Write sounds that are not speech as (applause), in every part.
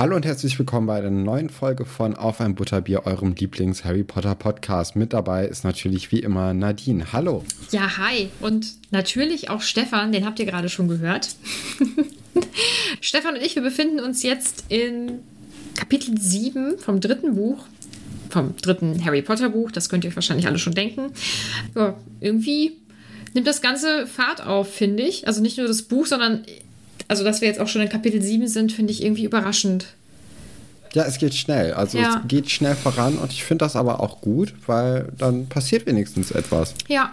Hallo und herzlich willkommen bei einer neuen Folge von Auf ein Butterbier, eurem Lieblings-Harry Potter Podcast. Mit dabei ist natürlich wie immer Nadine. Hallo. Ja, hi. Und natürlich auch Stefan, den habt ihr gerade schon gehört. (laughs) Stefan und ich, wir befinden uns jetzt in Kapitel 7 vom dritten Buch, vom dritten Harry Potter Buch. Das könnt ihr euch wahrscheinlich alle schon denken. Ja, irgendwie nimmt das Ganze Fahrt auf, finde ich. Also nicht nur das Buch, sondern also dass wir jetzt auch schon in Kapitel 7 sind, finde ich irgendwie überraschend. Ja, es geht schnell. Also ja. es geht schnell voran und ich finde das aber auch gut, weil dann passiert wenigstens etwas. Ja,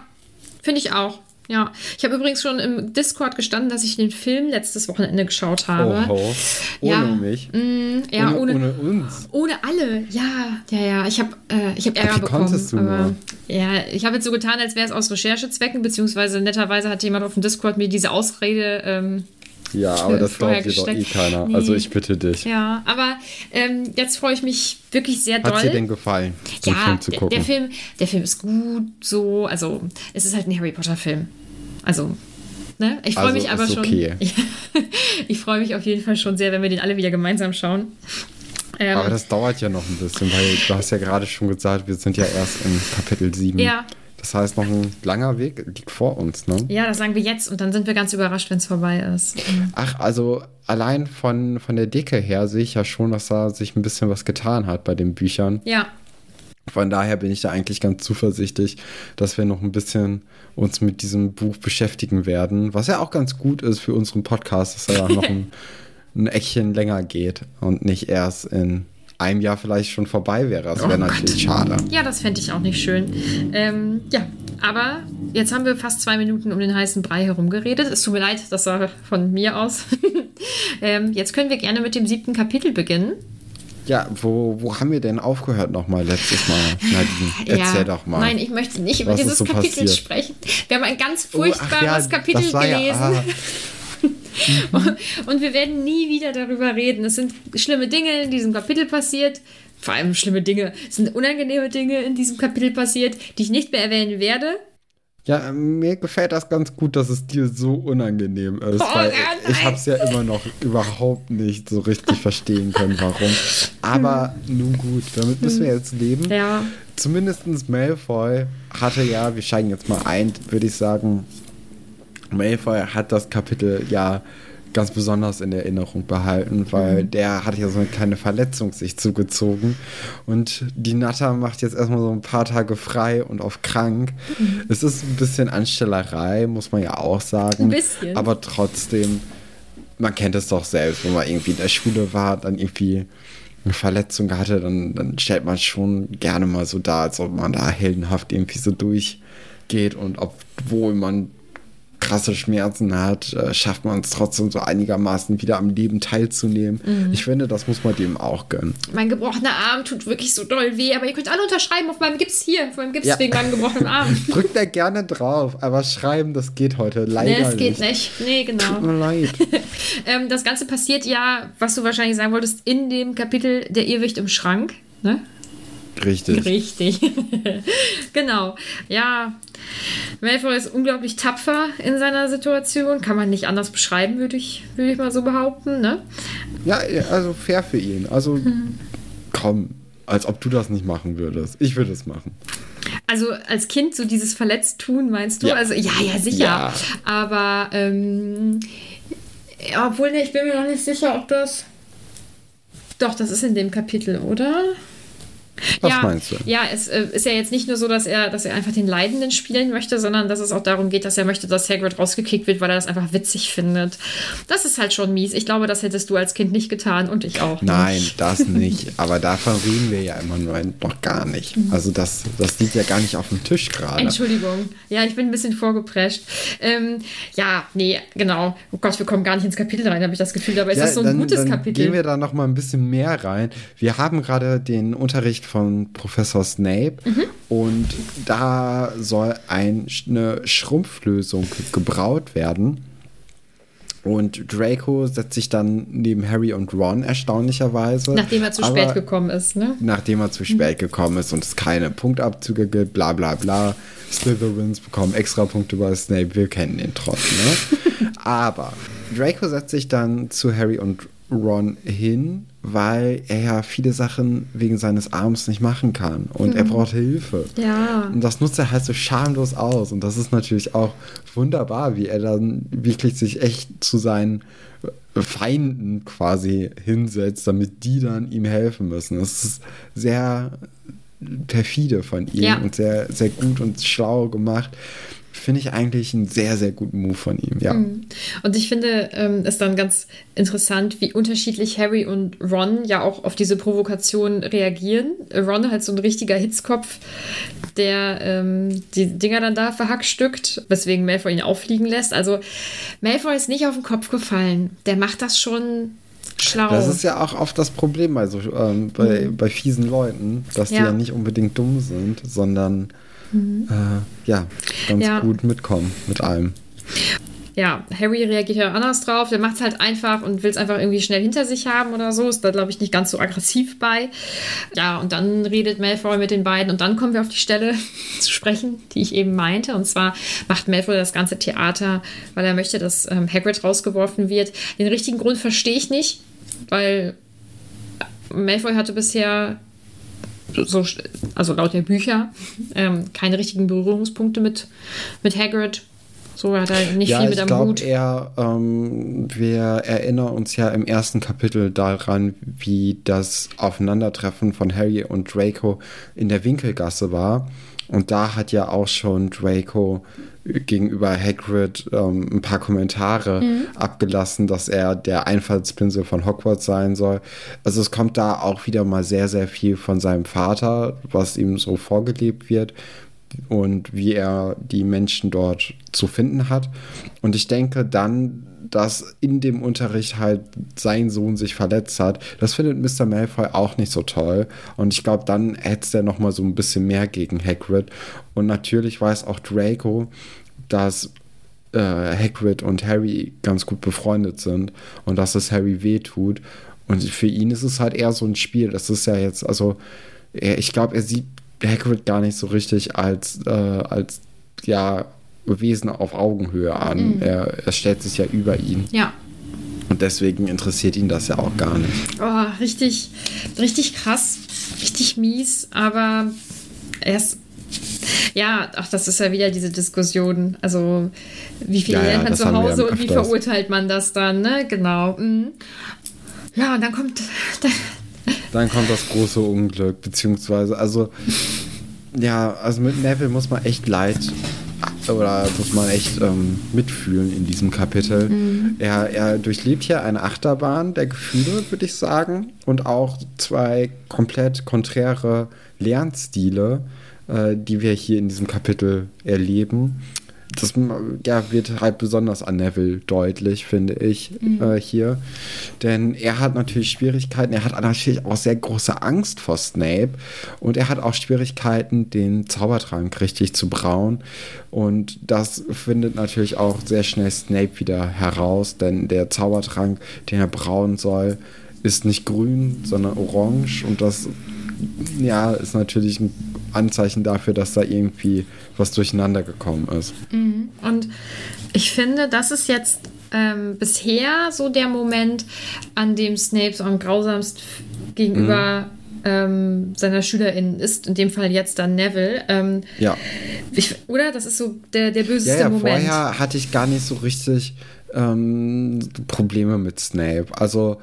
finde ich auch. Ja, ich habe übrigens schon im Discord gestanden, dass ich den Film letztes Wochenende geschaut habe. Oh, ohne ja, mich. Mm, ja, ohne, ohne, ohne, uns. Ohne alle, ja, ja, ja. Ich habe äh, ich hab Ärger Wie bekommen. konntest du aber, nur? Ja, ich habe jetzt so getan, als wäre es aus Recherchezwecken, beziehungsweise netterweise hat jemand auf dem Discord mir diese Ausrede ähm, Ja, aber das glaubt dir doch eh keiner. Nee. Also ich bitte dich. Ja, aber ähm, jetzt freue ich mich wirklich sehr doll. Hat dir denn gefallen, den ja, Film zu der, gucken? der Film, der Film ist gut, so, also es ist halt ein Harry Potter Film. Also, ne? Ich freue Also mich aber ist schon. okay. (laughs) ich freue mich auf jeden Fall schon sehr, wenn wir den alle wieder gemeinsam schauen. Ähm, Aber das dauert ja noch ein bisschen, weil du hast ja gerade schon gesagt, wir sind ja erst in Kapitel 7. Ja. Das heißt, noch ein langer Weg liegt vor uns, ne? ja, das sagen wir jetzt und dann sind wir ganz überrascht, wenn es vorbei ist. Ach, also allein von, von der Dicke her sehe ich ja schon, dass da sich ein bisschen was getan hat bei den Büchern. Ja, Von daher bin ich da eigentlich ganz zuversichtlich, dass wir noch ein bisschen uns mit diesem Buch beschäftigen werden. Was ja auch ganz gut ist für unseren Podcast, dass er ja noch (laughs) ein, ein Eckchen länger geht und nicht erst in einem Jahr vielleicht schon vorbei wäre. Das wäre Oh natürlich schade. ja, das fände ich auch nicht schön. Ähm, ja, aber jetzt haben wir fast zwei Minuten um den heißen Brei herum geredet. Es tut mir leid, das war von mir aus. (laughs) ähm, jetzt können wir gerne mit dem siebten Kapitel beginnen. Ja, wo, wo haben wir denn aufgehört nochmal letztes Mal? Nadine, erzähl ja. doch mal. Nein, ich möchte nicht über dieses so Kapitel passiert? sprechen. Wir haben ein ganz Oh, furchtbares ja, Kapitel das war ja- gelesen. (laughs) (laughs) Und wir werden nie wieder darüber reden. Es sind schlimme Dinge in diesem Kapitel passiert. Vor allem schlimme Dinge. Es sind unangenehme Dinge in diesem Kapitel passiert, die ich nicht mehr erwähnen werde. Ja, mir gefällt das ganz gut, dass es dir so unangenehm ist, Oh, weil ich habe es ja immer noch überhaupt nicht so richtig verstehen können, warum. Aber nun gut, damit müssen wir jetzt leben. Ja. Zumindest Malfoy hatte ja, wir steigen jetzt mal ein, würde ich sagen, Malfoy hat das Kapitel ja ganz besonders in Erinnerung behalten, weil der hat ja so eine kleine Verletzung sich zugezogen und die Natter macht jetzt erstmal so ein paar Tage frei und auf krank. Es ist ein bisschen Anstellerei, muss man ja auch sagen. Ein bisschen. Aber trotzdem, man kennt es doch selbst, wenn man irgendwie in der Schule war, dann irgendwie eine Verletzung hatte, dann, dann stellt man schon gerne mal so dar, als ob man da heldenhaft irgendwie so durchgeht und obwohl man krasse Schmerzen hat, äh, schafft man es trotzdem so einigermaßen wieder am Leben teilzunehmen. Mhm. Ich finde, das muss man dem auch gönnen. Mein gebrochener Arm tut wirklich so doll weh, aber ihr könnt alle unterschreiben auf meinem Gips hier, auf meinem Gips Ja. wegen meinem gebrochenen Arm. (laughs) Drückt da gerne drauf, aber schreiben, das geht heute leider nee, das geht nicht. nicht. Nee, Tut genau. mir leid. (laughs) Ähm, das Ganze passiert ja, was du wahrscheinlich sagen wolltest, in dem Kapitel Der Irrwicht im Schrank. Ne? Richtig. Richtig. (laughs) genau. Ja. Malfoy ist unglaublich tapfer in seiner Situation. Kann man nicht anders beschreiben, würde ich, würde ich mal so behaupten. Ne? Ja, also fair für ihn. Also Mhm. komm, als ob du das nicht machen würdest. Ich würde es machen. Also als Kind so dieses Verletztun, meinst du? Ja. Also ja, ja, sicher. Ja. Aber ähm, obwohl, ne, ich bin mir noch nicht sicher, ob das. Doch, das ist in dem Kapitel, oder? Was ja, meinst du? Ja, es äh, ist ja jetzt nicht nur so, dass er, dass er einfach den Leidenden spielen möchte, sondern dass es auch darum geht, dass er möchte, dass Hagrid rausgekickt wird, weil er das einfach witzig findet. Das ist halt schon mies. Ich glaube, das hättest du als Kind nicht getan und ich auch. Nein, nicht. das nicht. Aber davon reden wir ja immer nur noch gar nicht. Also das, das liegt ja gar nicht auf dem Tisch gerade. Entschuldigung. Ja, ich bin ein bisschen vorgeprescht. Ähm, ja, nee, genau. Oh Gott, wir kommen gar nicht ins Kapitel rein, habe ich das Gefühl. Aber es Ja, ist so ein dann, gutes dann Kapitel. Gehen wir da noch mal ein bisschen mehr rein. Wir haben gerade den Unterricht von Professor Snape Mhm. und da soll ein, eine Schrumpflösung gebraut werden. Und Draco setzt sich dann neben Harry und Ron erstaunlicherweise. Nachdem er zu Aber- spät gekommen ist, ne? nachdem er zu spät gekommen ist und es keine Punktabzüge gibt, bla bla bla. Slytherins bekommen extra Punkte bei Snape, wir kennen den Trottel, ne? (laughs) Aber Draco setzt sich dann zu Harry und Ron hin, weil er ja viele Sachen wegen seines Arms nicht machen kann und er braucht Hilfe. Ja. Und das nutzt er halt so schamlos aus und das ist natürlich auch wunderbar, wie er dann wirklich sich echt zu seinen Feinden quasi hinsetzt, damit die dann ihm helfen müssen. Das ist sehr perfide von ihm Ja. und sehr, sehr gut und schlau gemacht. Finde ich eigentlich einen sehr, sehr guten Move von ihm, ja. Und ich finde ähm, es dann ganz interessant, wie unterschiedlich Harry und Ron ja auch auf diese Provokation reagieren. Ron halt so ein richtiger Hitzkopf, der ähm, die Dinger dann da verhackstückt, weswegen Malfoy ihn auffliegen lässt. Also Malfoy ist nicht auf den Kopf gefallen. Der macht das schon schlau. Das ist ja auch oft das Problem bei, so, ähm, bei, bei fiesen Leuten, dass die Mhm. Ja. ja nicht unbedingt dumm sind, sondern äh, ja, ganz Ja. gut mitkommen mit allem. ja, Harry reagiert ja anders drauf. Der macht es halt einfach und will es einfach irgendwie schnell hinter sich haben oder so. Ist da, glaube ich, nicht ganz so aggressiv bei. Ja, und dann redet Malfoy mit den beiden und dann kommen wir auf die Stelle (laughs) zu sprechen, die ich eben meinte. Und zwar macht Malfoy das ganze Theater, weil er möchte, dass ähm, Hagrid rausgeworfen wird. Den richtigen Grund verstehe ich nicht, weil Malfoy hatte bisher so, also laut der Bücher, ähm, keine richtigen Berührungspunkte mit, mit Hagrid. So hat er nicht ja, viel mit am glaube, Hut. er, ähm, wir erinnern uns ja im ersten Kapitel daran, wie das Aufeinandertreffen von Harry und Draco in der Winkelgasse war. Und da hat ja auch schon Draco gegenüber Hagrid ähm, ein paar Kommentare abgelassen, dass er der Einfallspinsel von Hogwarts sein soll. Also es kommt da auch wieder mal sehr, sehr viel von seinem Vater, was ihm so vorgelebt wird und wie er die Menschen dort zu finden hat. Und ich denke dann, dass in dem Unterricht halt sein Sohn sich verletzt hat, das findet Mr. Malfoy auch nicht so toll. Und ich glaube, dann hetzt er noch mal so ein bisschen mehr gegen Hagrid. Und natürlich weiß auch Draco, dass äh, Hagrid und Harry ganz gut befreundet sind und dass es Harry wehtut. Und für ihn ist es halt eher so ein Spiel. Das ist ja jetzt, also, ich glaube, er sieht Hagrid gar nicht so richtig als, äh, als ja, Wesen auf Augenhöhe an. Er, er stellt sich ja über ihn. Ja. Und deswegen interessiert ihn das ja auch gar nicht. Oh, richtig, richtig krass, richtig mies, aber er ist. Ja, ach, das ist ja wieder diese Diskussion. Also, wie viel Ja, ja, lernt man das zu Hause und wie verurteilt man das dann, ne? Genau. mhm. Ja, und dann kommt. Dann kommt das große Unglück, beziehungsweise, also, ja, also mit Neville muss man echt leid oder muss man echt ähm, mitfühlen in diesem Kapitel. Er, er durchlebt hier eine Achterbahn der Gefühle, würde ich sagen, und auch zwei komplett konträre Lernstile, äh, die wir hier in diesem Kapitel erleben. Das ja, wird halt besonders an Neville deutlich, finde ich, äh, hier. Denn er hat natürlich Schwierigkeiten, er hat natürlich auch sehr große Angst vor Snape und er hat auch Schwierigkeiten, den Zaubertrank richtig zu brauen. Und das findet natürlich auch sehr schnell Snape wieder heraus, denn der Zaubertrank, den er brauen soll, ist nicht grün, sondern orange und das ja, ist natürlich ein Anzeichen dafür, dass da irgendwie was durcheinander gekommen ist. Und ich finde, das ist jetzt ähm, bisher so der Moment, an dem Snape so am grausamst gegenüber ähm, seiner SchülerInnen ist. In dem Fall jetzt dann Neville. Ähm, Ja. ich, oder? Das ist so der, der Ja, böseste ja, Moment. vorher hatte ich gar nicht so richtig ähm, Probleme mit Snape. Also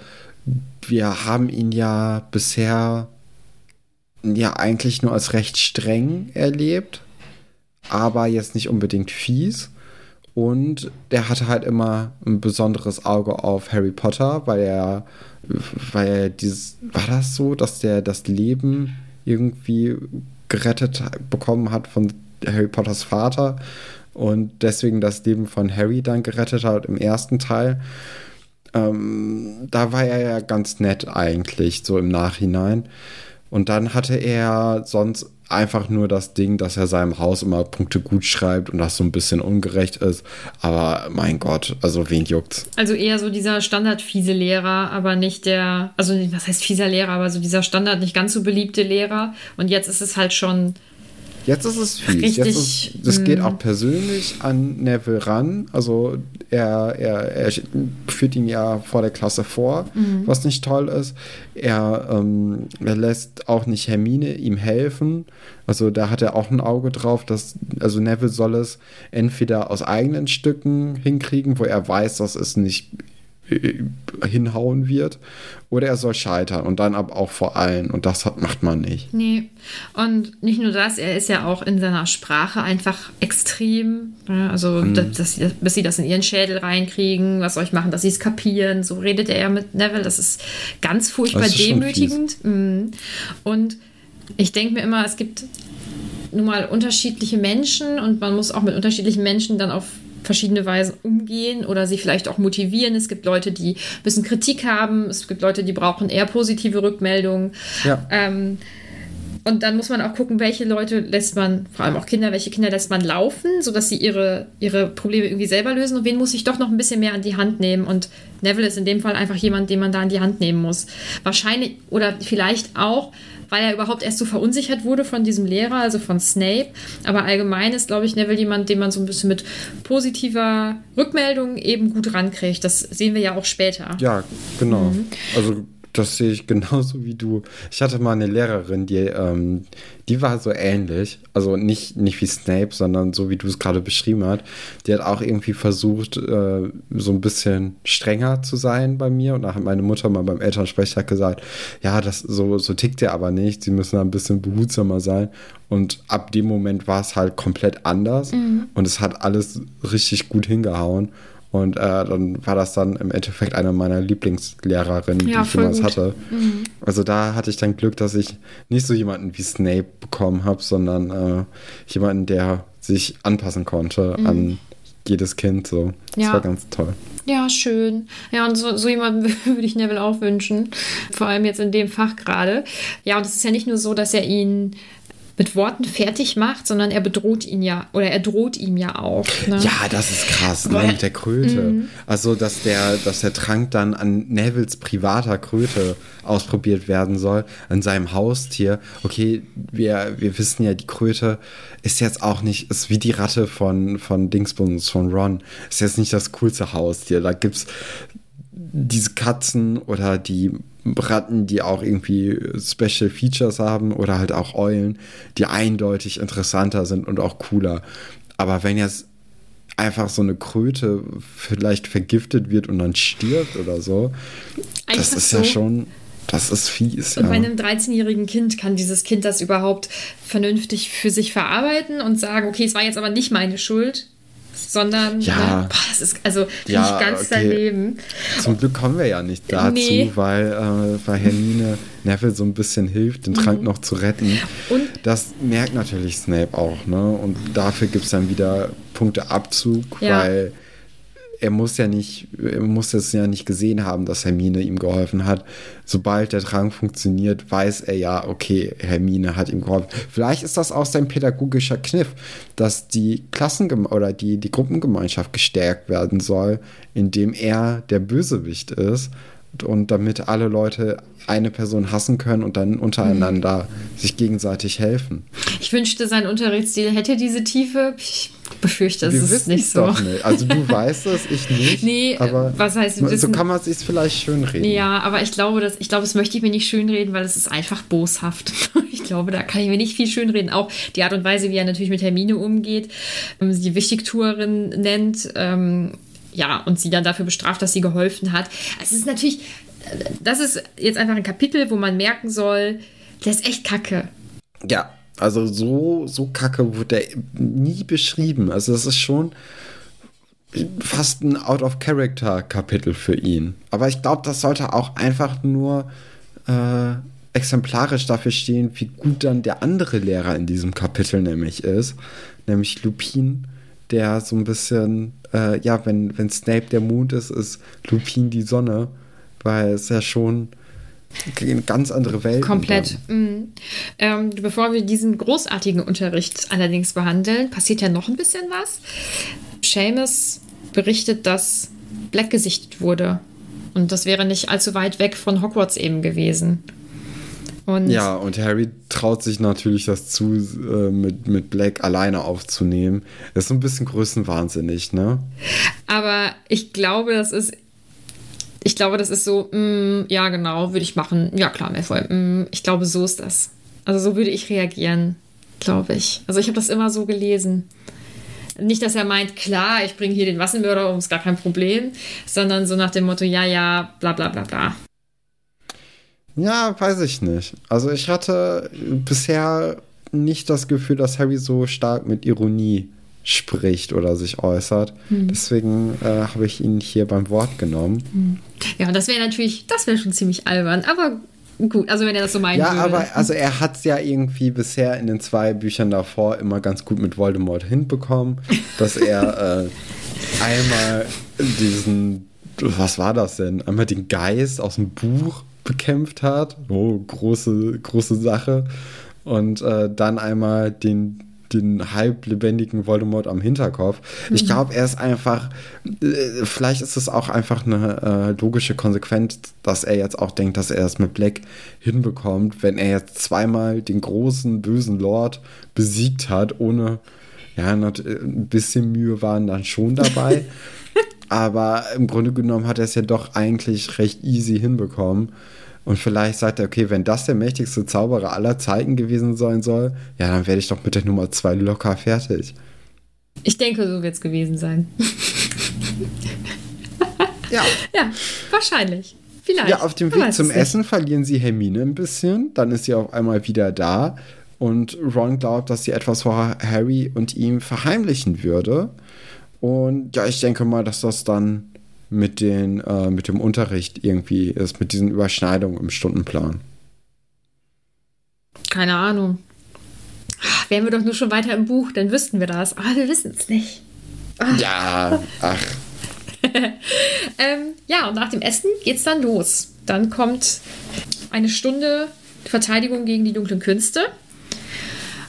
wir haben ihn ja bisher ja eigentlich nur als recht streng erlebt, aber jetzt nicht unbedingt fies. Und der hatte halt immer ein besonderes Auge auf Harry Potter, weil er, weil er dieses, war das so, dass der das Leben irgendwie gerettet bekommen hat von Harry Potters Vater und deswegen das Leben von Harry dann gerettet hat im ersten Teil. Ähm, da war er ja ganz nett eigentlich, so im Nachhinein. Und dann hatte er sonst einfach nur das Ding, dass er seinem Haus immer Punkte gut schreibt und das so ein bisschen ungerecht ist. Aber mein Gott, also wen juckt's? Also eher so dieser Standard-fiese Lehrer, aber nicht der, also was heißt fieser Lehrer, aber so dieser Standard nicht ganz so beliebte Lehrer. Und jetzt ist es halt schon, Jetzt ist es fies. Richtig, ist, das geht mm. auch persönlich an Neville ran. Also Er, er, er führt ihn ja vor der Klasse vor, mhm. was nicht toll ist. Er, ähm, er lässt auch nicht Hermine ihm helfen. Also da hat er auch ein Auge drauf, dass, also Neville soll es entweder aus eigenen Stücken hinkriegen, wo er weiß, dass es nicht hinhauen wird. Oder er soll scheitern und dann aber auch vor allen. Und das hat, macht man nicht. Nee, und nicht nur das, er ist ja auch in seiner Sprache einfach extrem, also mhm. dass, dass sie, bis sie das in ihren Schädel reinkriegen, was soll ich machen, dass sie es kapieren, so redet er ja mit Neville, das ist ganz furchtbar ist demütigend. mhm. und ich denke mir immer, es gibt nun mal unterschiedliche Menschen und man muss auch mit unterschiedlichen Menschen dann auf verschiedene Weisen umgehen oder sie vielleicht auch motivieren. Es gibt Leute, die ein bisschen Kritik haben. Es gibt Leute, die brauchen eher positive Rückmeldungen. Ja. Ähm, und dann muss man auch gucken, welche Leute lässt man, vor allem auch Kinder, welche Kinder lässt man laufen, sodass sie ihre, ihre Probleme irgendwie selber lösen und wen muss ich doch noch ein bisschen mehr an die Hand nehmen. Und Neville ist in dem Fall einfach jemand, den man da an die Hand nehmen muss. Wahrscheinlich oder vielleicht auch, weil er überhaupt erst so verunsichert wurde von diesem Lehrer, also von Snape. Aber allgemein ist, glaube ich, Neville jemand, den man so ein bisschen mit positiver Rückmeldung eben gut rankriegt. Das sehen wir ja auch später. Ja, genau. Mhm. Also das sehe ich genauso wie du. Ich hatte mal eine Lehrerin, die, ähm, die war so ähnlich. Also nicht, nicht wie Snape, sondern so wie du es gerade beschrieben hast. Die hat auch irgendwie versucht, äh, so ein bisschen strenger zu sein bei mir. Und da hat meine Mutter mal beim Elternsprecher gesagt, ja, das so, so tickt er aber nicht. Sie müssen da ein bisschen behutsamer sein. Und ab dem Moment war es halt komplett anders. Mhm. Und es hat alles richtig gut hingehauen. Und äh, dann war das dann im Endeffekt eine meiner Lieblingslehrerinnen, ja, die ich jemals gut. hatte. Mhm. Also da hatte ich dann Glück, dass ich nicht so jemanden wie Snape bekommen habe, sondern äh, jemanden, der sich anpassen konnte mhm. an jedes Kind. So. Das ja. war ganz toll. Ja, schön. Ja, und so, so jemanden (laughs) würde ich Neville auch wünschen. Vor allem jetzt in dem Fach gerade. Ja, und es ist ja nicht nur so, dass er ihn mit Worten fertig macht, sondern er bedroht ihn ja oder er droht ihm ja auch. Ne? Ja, das ist krass, ne, mit der Kröte. Mhm. Also, dass der, dass der Trank dann an Nevils privater Kröte ausprobiert werden soll, an seinem Haustier. Okay, wir, wir wissen ja, die Kröte ist jetzt auch nicht, ist wie die Ratte von, von Dingsbums, von Ron. Ist jetzt nicht das coolste Haustier. Da gibt es diese Katzen oder die Ratten, die auch irgendwie Special Features haben oder halt auch Eulen, die eindeutig interessanter sind und auch cooler. Aber wenn jetzt einfach so eine Kröte vielleicht vergiftet wird und dann stirbt oder so, einfach das ist so. ja schon. Das ist fies. Und ja. bei einem 13-jährigen Kind kann dieses Kind das überhaupt vernünftig für sich verarbeiten und sagen, okay, es war jetzt aber nicht meine Schuld sondern ja, ne, boah, das ist also ja, nicht ganz okay. daneben. Zum Glück kommen wir ja nicht dazu, nee. weil, äh, weil Hermine Neville so ein bisschen hilft, den mhm. Trank noch zu retten. Und das merkt natürlich Snape auch, ne? Und dafür gibt es dann wieder Punkteabzug, ja. weil er muss ja nicht, er muss es ja nicht gesehen haben, dass Hermine ihm geholfen hat. Sobald der Trank funktioniert, weiß er ja, okay, Hermine hat ihm geholfen. Vielleicht ist das auch sein pädagogischer Kniff, dass die Klassen oder die, die Gruppengemeinschaft gestärkt werden soll, indem er der Bösewicht ist und damit alle Leute eine Person hassen können und dann untereinander mhm. sich gegenseitig helfen. Ich wünschte, sein Unterrichtsstil hätte diese Tiefe. Ich befürchte, es ist nicht so. Doch nicht. Also du weißt es, ich (laughs) nicht. Nee, aber was heißt wissen? So kann man es sich vielleicht schönreden. Ja, aber ich glaube, das, ich glaube, das möchte ich mir nicht schönreden, weil es ist einfach boshaft. (laughs) Ich glaube, da kann ich mir nicht viel schönreden. Auch die Art und Weise, wie er natürlich mit Hermine umgeht, ähm, sie die Wichtigtuerin nennt. Ja, und sie dann dafür bestraft, dass sie geholfen hat. Es ist natürlich, das ist jetzt einfach ein Kapitel, wo man merken soll, der ist echt kacke. Ja, also so, so kacke wurde der nie beschrieben. Also das ist schon fast ein Out-of-Character-Kapitel für ihn. Aber ich glaube, das sollte auch einfach nur äh, exemplarisch dafür stehen, wie gut dann der andere Lehrer in diesem Kapitel nämlich ist. Nämlich Lupin, der so ein bisschen, äh, ja, wenn, wenn Snape der Mond ist, ist Lupin die Sonne. Weil es ja schon eine ganz andere Welt. Komplett. Mhm. Ähm, bevor wir diesen großartigen Unterricht allerdings behandeln, passiert ja noch ein bisschen was. Seamus berichtet, dass Black gesichtet wurde. Und das wäre nicht allzu weit weg von Hogwarts eben gewesen. Und ja, und Harry traut sich natürlich das zu, äh, mit, mit Black alleine aufzunehmen. Das ist so ein bisschen größenwahnsinnig, ne? Aber ich glaube, das ist. Ich glaube, das ist so, mm, ja, genau, würde ich machen. Ja, klar, Malfoy. Mm, ich glaube, so ist das. Also so würde ich reagieren, glaube ich. Also ich habe das immer so gelesen. Nicht, dass er meint, klar, ich bringe hier den Wassenmörder um, ist gar kein Problem, sondern so nach dem Motto, ja, ja, bla bla bla bla. Ja, weiß ich nicht. Also ich hatte bisher nicht das Gefühl, dass Harry so stark mit Ironie spricht oder sich äußert. Hm. Deswegen äh, habe ich ihn hier beim Wort genommen. Hm. Ja, das wäre natürlich, das wäre schon ziemlich albern, aber gut, also wenn er das so meint. Ja, würde. aber also er hat es ja irgendwie bisher in den zwei Büchern davor immer ganz gut mit Voldemort hinbekommen, (laughs) dass er äh, einmal diesen, was war das denn? Einmal den Geist aus dem Buch bekämpft hat. Oh, große, große Sache. Und äh, dann einmal den, den halb lebendigen Voldemort am Hinterkopf. Mhm. Ich glaube, er ist einfach, äh, vielleicht ist es auch einfach eine äh, logische Konsequenz, dass er jetzt auch denkt, dass er es mit Black hinbekommt, wenn er jetzt zweimal den großen, bösen Lord besiegt hat, ohne, ja, ein bisschen Mühe waren dann schon dabei. (laughs) Aber im Grunde genommen hat er es ja doch eigentlich recht easy hinbekommen. Und vielleicht sagt er, okay, wenn das der mächtigste Zauberer aller Zeiten gewesen sein soll, ja, dann werde ich doch mit der Nummer 2 locker fertig. Ich denke, so wird es gewesen sein. ja. Ja, wahrscheinlich. Vielleicht. Ja, auf dem Weg zum Essen nicht. verlieren sie Hermine ein bisschen. Dann ist sie auf einmal wieder da. Und Ron glaubt, dass sie etwas vor Harry und ihm verheimlichen würde. Und ja, ich denke mal, dass das dann mit, den, äh, mit dem Unterricht irgendwie ist, mit diesen Überschneidungen im Stundenplan? Keine Ahnung. Ach, wären wir doch nur schon weiter im Buch, dann wüssten wir das. Aber wir wissen es nicht. Ach. Ja, ach. (laughs) ähm, ja, und nach dem Essen geht's dann los. Dann kommt eine Stunde Verteidigung gegen die dunklen Künste.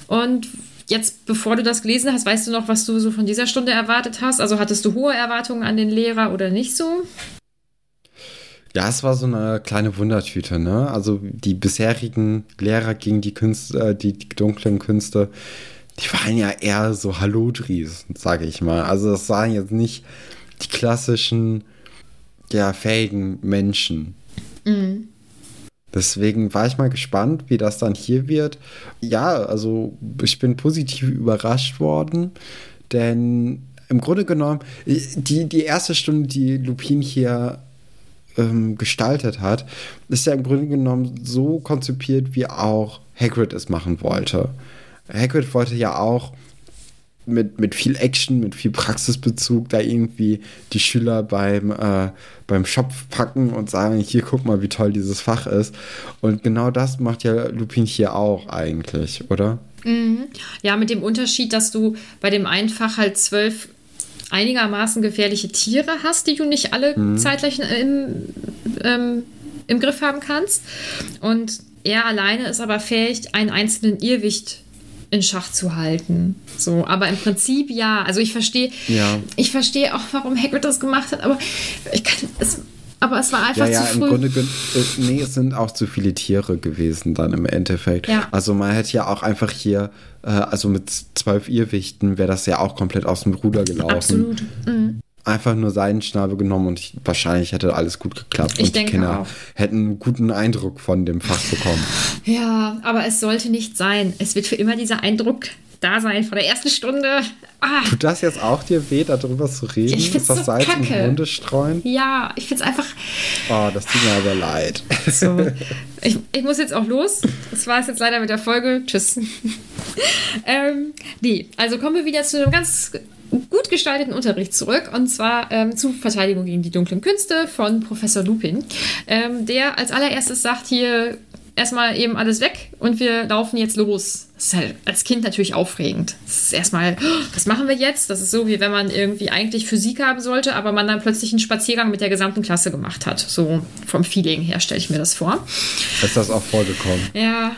Und Jetzt, bevor du das gelesen hast, weißt du noch, was du so von dieser Stunde erwartet hast? Also hattest du hohe Erwartungen an den Lehrer oder nicht so? Ja, es war so eine kleine Wundertüte, ne? Also die bisherigen Lehrer gegen die Künste, äh, die, die dunklen Künste, die waren ja eher so Hallodris, sage ich mal. Also das waren jetzt nicht die klassischen, ja, fähigen Menschen. Mhm. Deswegen war ich mal gespannt, wie das dann hier wird. Ja, also ich bin positiv überrascht worden, denn im Grunde genommen, die, die erste Stunde, die Lupin hier ähm, gestaltet hat, ist ja im Grunde genommen so konzipiert, wie auch Hagrid es machen wollte. Hagrid wollte ja auch mit, mit viel Action, mit viel Praxisbezug da irgendwie die Schüler beim, äh, beim Schopf packen und sagen, hier guck mal, wie toll dieses Fach ist. Und genau das macht ja Lupin hier auch eigentlich, oder? Mhm. Ja, mit dem Unterschied, dass du bei dem einen Fach halt zwölf einigermaßen gefährliche Tiere hast, die du nicht alle mhm. zeitgleich im, ähm, im Griff haben kannst. Und er alleine ist aber fähig, einen einzelnen Irrwicht in Schach zu halten. So, aber im Prinzip ja. Also ich verstehe, ja. ich verstehe auch, warum Hagrid das gemacht hat, aber ich kann es. Aber es war einfach ja, ja, zu früh. Im Grunde, äh, nee, es sind auch zu viele Tiere gewesen dann im Endeffekt. Ja. Also man hätte ja auch einfach hier, äh, also mit zwölf Irrwichten wäre das ja auch komplett aus dem Ruder gelaufen. Absolut. Mhm einfach nur seinen Schnabel genommen und ich, wahrscheinlich hätte alles gut geklappt. Ich und die Kinder auch. hätten einen guten Eindruck von dem Fach bekommen. (laughs) Ja, aber es sollte nicht sein. Es wird für immer dieser Eindruck da sein von der ersten Stunde. Ah. Tut das jetzt auch dir weh, darüber zu reden? Ich Ist das so Salz kacke. in Wunde streuen? Ja, ich finde es einfach. Oh, das tut mir aber leid. (laughs) So. (laughs) Ich, ich muss jetzt auch los. Das war es jetzt leider mit der Folge. Tschüss. ähm, nee, also kommen wir wieder zu einem ganz gut gestalteten Unterricht zurück und zwar ähm, zu Verteidigung gegen die dunklen Künste von Professor Lupin, ähm, der als allererstes sagt hier erstmal eben alles weg und wir laufen jetzt los. Das ist halt als Kind natürlich aufregend. Das ist erstmal, oh, was machen wir jetzt? Das ist so, wie wenn man irgendwie eigentlich Physik haben sollte, aber man dann plötzlich einen Spaziergang mit der gesamten Klasse gemacht hat. So vom Feeling her stelle ich mir das vor. Ist das auch vorgekommen? Ja.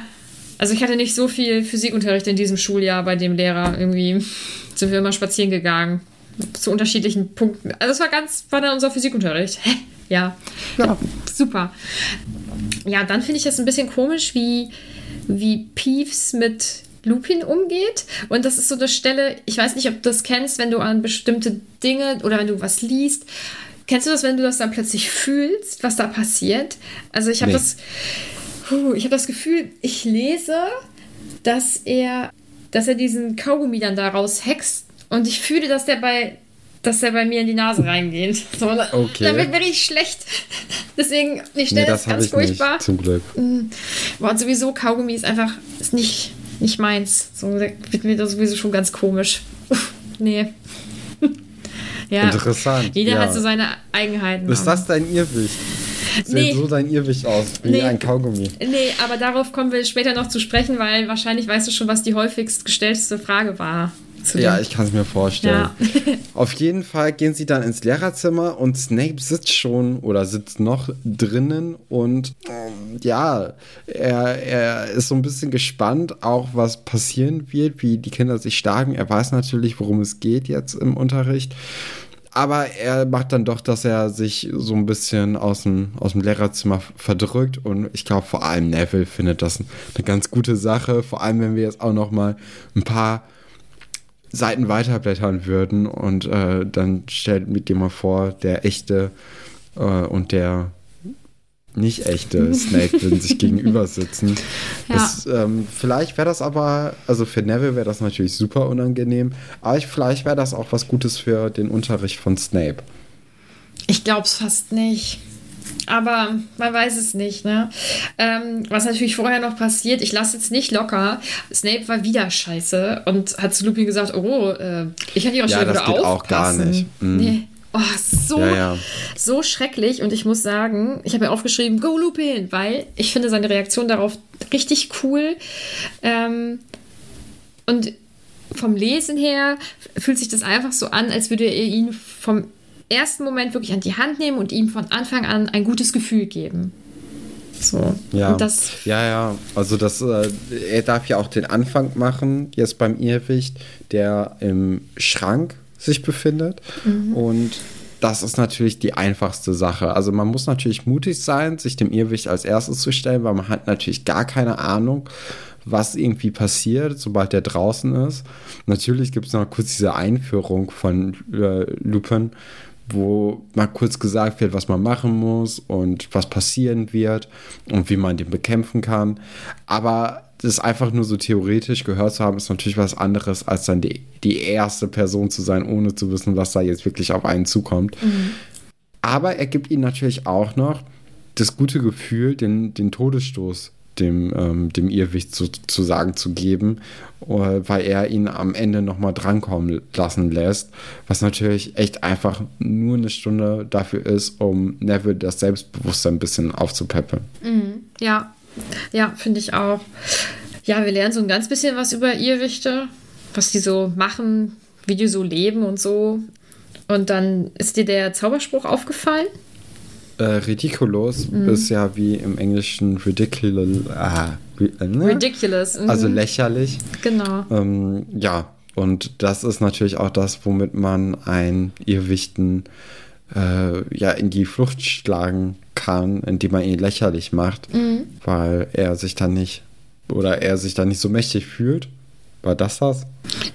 Also ich hatte nicht so viel Physikunterricht in diesem Schuljahr bei dem Lehrer. Irgendwie sind wir immer spazieren gegangen. Zu unterschiedlichen Punkten. Also es war ganz, war dann unser Physikunterricht. Hä? Ja. ja. Super. ja, dann finde ich das ein bisschen komisch, wie, wie Peeves mit Lupin umgeht. Und das ist so eine Stelle, ich weiß nicht, ob du das kennst, wenn du an bestimmte Dinge oder wenn du was liest. Kennst du das, wenn du das dann plötzlich fühlst, was da passiert? Also ich habe Nee. das, puh, ich habe das Gefühl, ich lese, dass er, dass er diesen Kaugummi dann daraus hext und ich fühle, dass der bei, dass der bei mir in die Nase reingeht. So, Okay. Wird mir richtig schlecht. Deswegen, ich Nee, stelle das das ganz ich nicht, furchtbar. zum Glück. Und sowieso Kaugummi ist einfach ist nicht, nicht meins. So wird mir das sowieso schon ganz komisch. Nee. (laughs) ja. Interessant. Jeder ja. hat so seine Eigenheiten. Ist das dein Irrwicht? Sieht Nee. so dein Irrwicht aus, wie Nee. ein Kaugummi. Nee, aber darauf kommen wir später noch zu sprechen, weil wahrscheinlich weißt du schon, was die häufigst gestellte Frage war. Ja, ich kann es mir vorstellen. Ja. (laughs) Auf jeden Fall gehen sie dann ins Lehrerzimmer und Snape sitzt schon oder sitzt noch drinnen und ähm, ja, er, er ist so ein bisschen gespannt, auch was passieren wird, wie die Kinder sich schlagen. Er weiß natürlich, worum es geht jetzt im Unterricht. Aber er macht dann doch, dass er sich so ein bisschen aus dem, aus dem Lehrerzimmer verdrückt. Und ich glaube, vor allem Neville findet das eine ganz gute Sache. Vor allem, wenn wir jetzt auch noch mal ein paar Seiten weiterblättern würden und äh, dann stellt mit dir mal vor, der echte äh, und der nicht echte Snape würden sich (laughs) gegenüber sitzen. Ja. Das, ähm, vielleicht wäre das aber, also für Neville wäre das natürlich super unangenehm, aber ich, vielleicht wäre das auch was Gutes für den Unterricht von Snape. Ich glaub's fast nicht. Aber man weiß es nicht, ne? Ähm, was natürlich vorher noch passiert, ich lasse jetzt nicht locker. Snape war wieder scheiße und hat zu Lupin gesagt, oh, äh, ich kann ihre Ja, Stelle das wieder geht auch gar aufpassen. nicht. Mhm. Nee. Oh, so, Ja, ja. so schrecklich. Und ich muss sagen, ich habe mir aufgeschrieben, go Lupin, weil ich finde seine Reaktion darauf richtig cool. Ähm, und vom Lesen her fühlt sich das einfach so an, als würde er ihn vom ersten Moment wirklich an die Hand nehmen und ihm von Anfang an ein gutes Gefühl geben. So. Ja, das, ja, ja. Also das, äh, er darf ja auch den Anfang machen, jetzt beim Irrwicht, der im Schrank sich befindet. Und das ist natürlich die einfachste Sache. Also man muss natürlich mutig sein, sich dem Irrwicht als erstes zu stellen, weil man hat natürlich gar keine Ahnung, was irgendwie passiert, sobald der draußen ist. Natürlich gibt es noch kurz diese Einführung von äh, Lupin, wo mal kurz gesagt wird, was man machen muss und was passieren wird und wie man den bekämpfen kann. Aber das einfach nur so theoretisch gehört zu haben, ist natürlich was anderes, als dann die, die erste Person zu sein, ohne zu wissen, was da jetzt wirklich auf einen zukommt. Aber er gibt ihnen natürlich auch noch das gute Gefühl, den, den Todesstoß dem, ähm, dem Irrwicht sozusagen zu geben, äh, weil er ihn am Ende nochmal drankommen lassen lässt, was natürlich echt einfach nur eine Stunde dafür ist, um Neville das Selbstbewusstsein ein bisschen aufzupeppeln. ja, ja, finde ich auch. Ja, wir lernen so ein ganz bisschen was über Irrwichte, was die so machen, wie die so leben und so. Und dann ist dir der Zauberspruch aufgefallen? Äh, ridiculous ist ja wie im Englischen ridiculous. Ah, ne? Ridiculous. mhm. Also lächerlich. Genau. Ähm, ja, und das ist natürlich auch das, womit man ein Irrwichten äh, ja in die Flucht schlagen kann, indem man ihn lächerlich macht, weil er sich dann nicht oder er sich dann nicht so mächtig fühlt. War das das?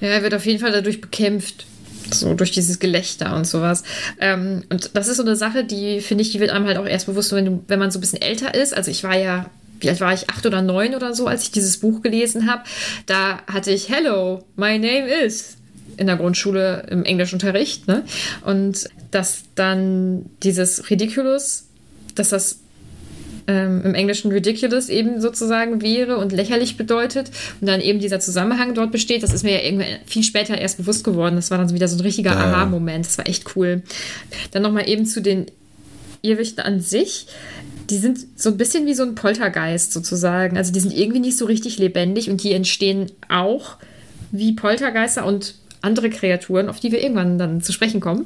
Ja, er wird auf jeden Fall dadurch bekämpft. So durch dieses Gelächter und sowas. Ähm, und das ist so eine Sache, die, finde ich, die wird einem halt auch erst bewusst, wenn, du, wenn man so ein bisschen älter ist. Also ich war ja, wie alt war ich? Acht oder neun oder so, als ich dieses Buch gelesen habe. Da hatte ich Hello, my name is in der Grundschule im Englischunterricht. Ne? Und dass dann dieses Ridiculous, dass das ähm, im Englischen ridiculous eben sozusagen wäre und lächerlich bedeutet und dann eben dieser Zusammenhang dort besteht, das ist mir ja irgendwann viel später erst bewusst geworden. Das war dann wieder so ein richtiger Ja, ja. Aha-Moment. Das war echt cool. Dann nochmal eben zu den Irrwichten an sich. Die sind so ein bisschen wie so ein Poltergeist sozusagen. Also die sind irgendwie nicht so richtig lebendig und die entstehen auch wie Poltergeister und andere Kreaturen, auf die wir irgendwann dann zu sprechen kommen,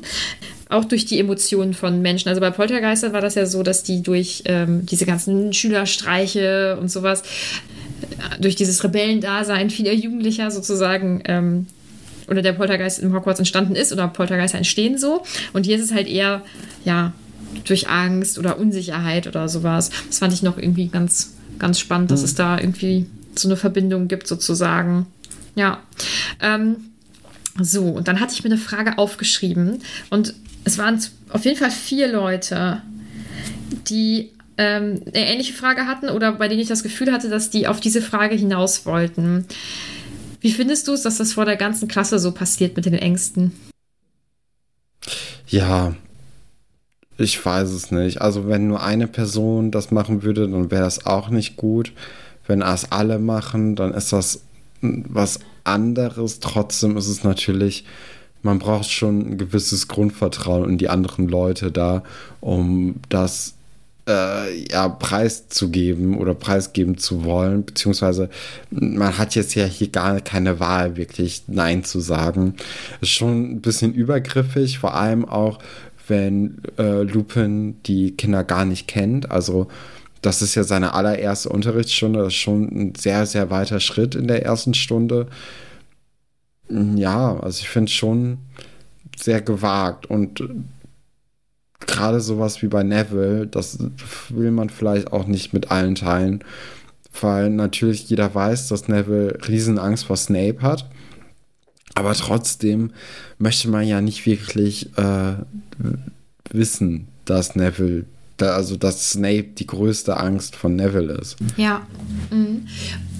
auch durch die Emotionen von Menschen. Also bei Poltergeistern war das ja so, dass die durch ähm, diese ganzen Schülerstreiche und sowas, äh, durch dieses Rebellendasein vieler Jugendlicher sozusagen ähm, oder der Poltergeist in Hogwarts entstanden ist oder Poltergeister entstehen so. Und hier ist es halt eher, ja, durch Angst oder Unsicherheit oder sowas. Das fand ich noch irgendwie ganz, ganz spannend, dass mhm. es da irgendwie so eine Verbindung gibt, sozusagen. Ja. Ähm, so, und dann hatte ich mir eine Frage aufgeschrieben und es waren auf jeden Fall vier Leute, die ähm, eine ähnliche Frage hatten oder bei denen ich das Gefühl hatte, dass die auf diese Frage hinaus wollten. Wie findest du es, dass das vor der ganzen Klasse so passiert mit den Ängsten? Ja, ich weiß es nicht. Also wenn nur eine Person das machen würde, dann wäre das auch nicht gut. Wenn es alle machen, dann ist das was anderes. Trotzdem ist es natürlich, man braucht schon ein gewisses Grundvertrauen in die anderen Leute da, um das äh, ja, preiszugeben oder preisgeben zu wollen, beziehungsweise man hat jetzt ja hier gar keine Wahl, wirklich Nein zu sagen. Ist schon ein bisschen übergriffig, vor allem auch, wenn äh, Lupin die Kinder gar nicht kennt. Also das ist ja seine allererste Unterrichtsstunde, das ist schon ein sehr, sehr weiter Schritt in der ersten Stunde. Ja, also ich finde es schon sehr gewagt und gerade sowas wie bei Neville, das will man vielleicht auch nicht mit allen teilen, weil natürlich jeder weiß, dass Neville Riesenangst vor Snape hat. Aber trotzdem möchte man ja nicht wirklich äh, wissen, dass Neville, da, also dass Snape die größte Angst von Neville ist. Ja. Mhm.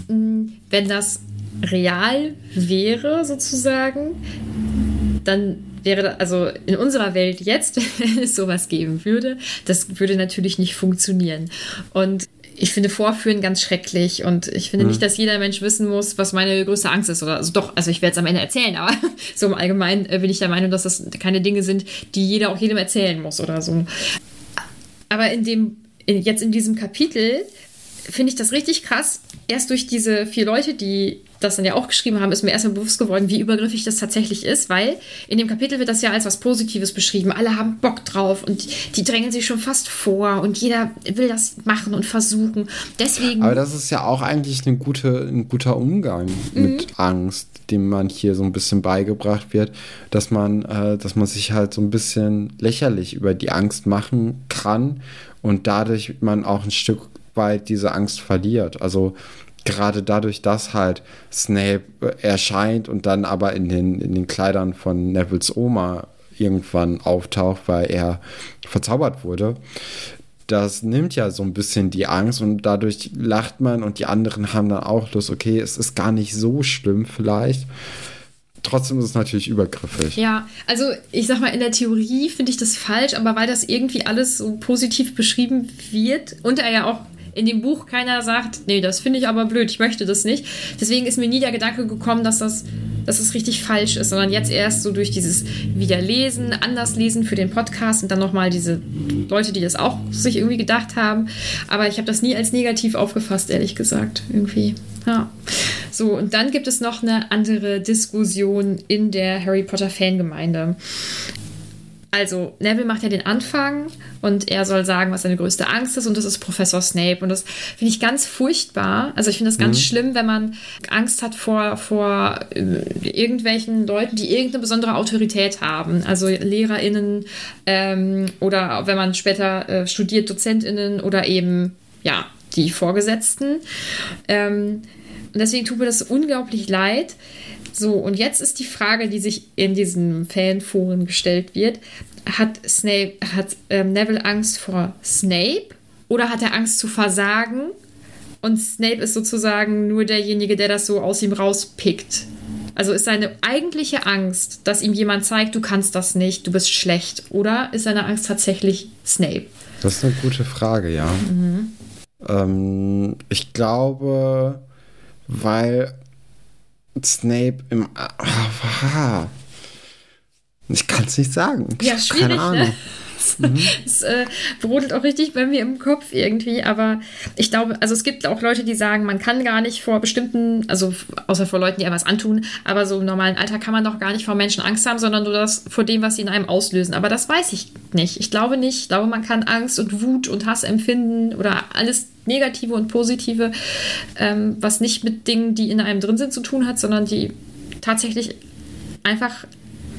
mhm. Wenn das real wäre, sozusagen, dann wäre, also in unserer Welt jetzt, (laughs) wenn es sowas geben würde, das würde natürlich nicht funktionieren. Und ich finde Vorführen ganz schrecklich und ich finde mhm. nicht, dass jeder Mensch wissen muss, was meine größte Angst ist. Oder also doch, also ich werde es am Ende erzählen, aber (laughs) so im Allgemeinen äh, bin ich der Meinung, dass das keine Dinge sind, die jeder auch jedem erzählen muss oder so. Aber in dem, in, jetzt in diesem Kapitel finde ich das richtig krass. Erst durch diese vier Leute, die das dann ja auch geschrieben haben, ist mir erstmal bewusst geworden, wie übergriffig das tatsächlich ist, weil in dem Kapitel wird das ja als was Positives beschrieben. Alle haben Bock drauf und die drängen sich schon fast vor und jeder will das machen und versuchen. Deswegen. Aber das ist ja auch eigentlich eine gute, ein guter Umgang mhm. mit Angst, dem man hier so ein bisschen beigebracht wird, dass man, äh, dass man sich halt so ein bisschen lächerlich über die Angst machen kann und dadurch man auch ein Stück weit diese Angst verliert. Also gerade dadurch, dass halt Snape erscheint und dann aber in den, in den Kleidern von Nevils Oma irgendwann auftaucht, weil er verzaubert wurde. Das nimmt ja so ein bisschen die Angst und dadurch lacht man und die anderen haben dann auch Lust, okay, es ist gar nicht so schlimm vielleicht. Trotzdem ist es natürlich übergriffig. Ja, also ich sag mal, in der Theorie finde ich das falsch, aber weil das irgendwie alles so positiv beschrieben wird und er ja auch in dem Buch keiner sagt, nee, das finde ich aber blöd, ich möchte das nicht. Deswegen ist mir nie der Gedanke gekommen, dass das, dass das richtig falsch ist, sondern jetzt erst so durch dieses Wiederlesen, Anderslesen für den Podcast und dann nochmal diese Leute, die das auch sich irgendwie gedacht haben. Aber ich habe das nie als negativ aufgefasst, ehrlich gesagt, irgendwie. Ja. So, und dann gibt es noch eine andere Diskussion in der Harry Potter Fangemeinde. Also, Neville macht ja den Anfang und er soll sagen, was seine größte Angst ist, und das ist Professor Snape. Und das finde ich ganz furchtbar. Also, ich finde das ganz mhm. schlimm, wenn man Angst hat vor, vor äh, irgendwelchen Leuten, die irgendeine besondere Autorität haben. Also LehrerInnen ähm, oder wenn man später äh, studiert, DozentInnen oder eben, ja, die Vorgesetzten. Ähm, und deswegen tut mir das unglaublich leid. So, und jetzt ist die Frage, die sich in diesen Fanforen gestellt wird: Hat Snape, hat ähm, Neville Angst vor Snape oder hat er Angst zu versagen? Und Snape ist sozusagen nur derjenige, der das so aus ihm rauspickt. Also ist seine eigentliche Angst, dass ihm jemand zeigt, du kannst das nicht, du bist schlecht, oder ist seine Angst tatsächlich Snape? Das ist eine gute Frage, ja. Mhm. Ähm, ich glaube, weil Snape im. (laughs) Ah, ich kann es nicht sagen. Ja, schwierig, Keine Ahnung. Ne? Mhm. (laughs) Es äh, brodelt auch richtig bei mir im Kopf irgendwie, aber ich glaube, also es gibt auch Leute, die sagen, man kann gar nicht vor bestimmten, also außer vor Leuten, die einem was antun, aber so im normalen Alter kann man doch gar nicht vor Menschen Angst haben, sondern nur das vor dem, was sie in einem auslösen. Aber das weiß ich nicht. Ich glaube nicht. Ich glaube, man kann Angst und Wut und Hass empfinden oder alles Negative und Positive, ähm, was nicht mit Dingen, die in einem drin sind, zu tun hat, sondern die tatsächlich einfach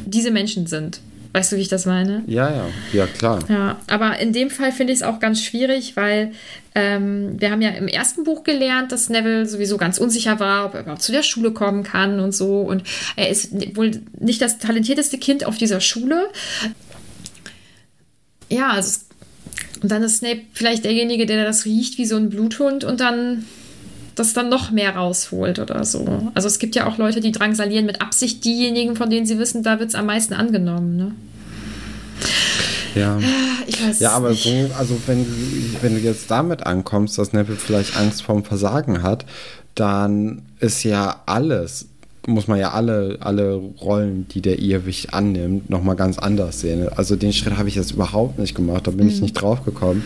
diese Menschen sind. Weißt du, wie ich das meine? Ja, ja, ja, klar. Ja, aber in dem Fall finde ich es auch ganz schwierig, weil ähm, wir haben ja im ersten Buch gelernt, dass Neville sowieso ganz unsicher war, ob er überhaupt zu der Schule kommen kann und so. Und er ist wohl nicht das talentierteste Kind auf dieser Schule. Ja, also und dann ist Snape vielleicht derjenige, der das riecht wie so ein Bluthund und dann das dann noch mehr rausholt oder so. Also es gibt ja auch Leute, die drangsalieren mit Absicht diejenigen, von denen sie wissen, da wird es am meisten angenommen. Ne? Ja. Ich weiß Ja, aber nicht. so, also wenn, wenn du jetzt damit ankommst, dass Neville vielleicht Angst vorm Versagen hat, dann ist ja alles, muss man ja alle, alle Rollen, die der Irrwicht annimmt, nochmal ganz anders sehen. Also den Schritt habe ich jetzt überhaupt nicht gemacht, da bin ich nicht drauf gekommen.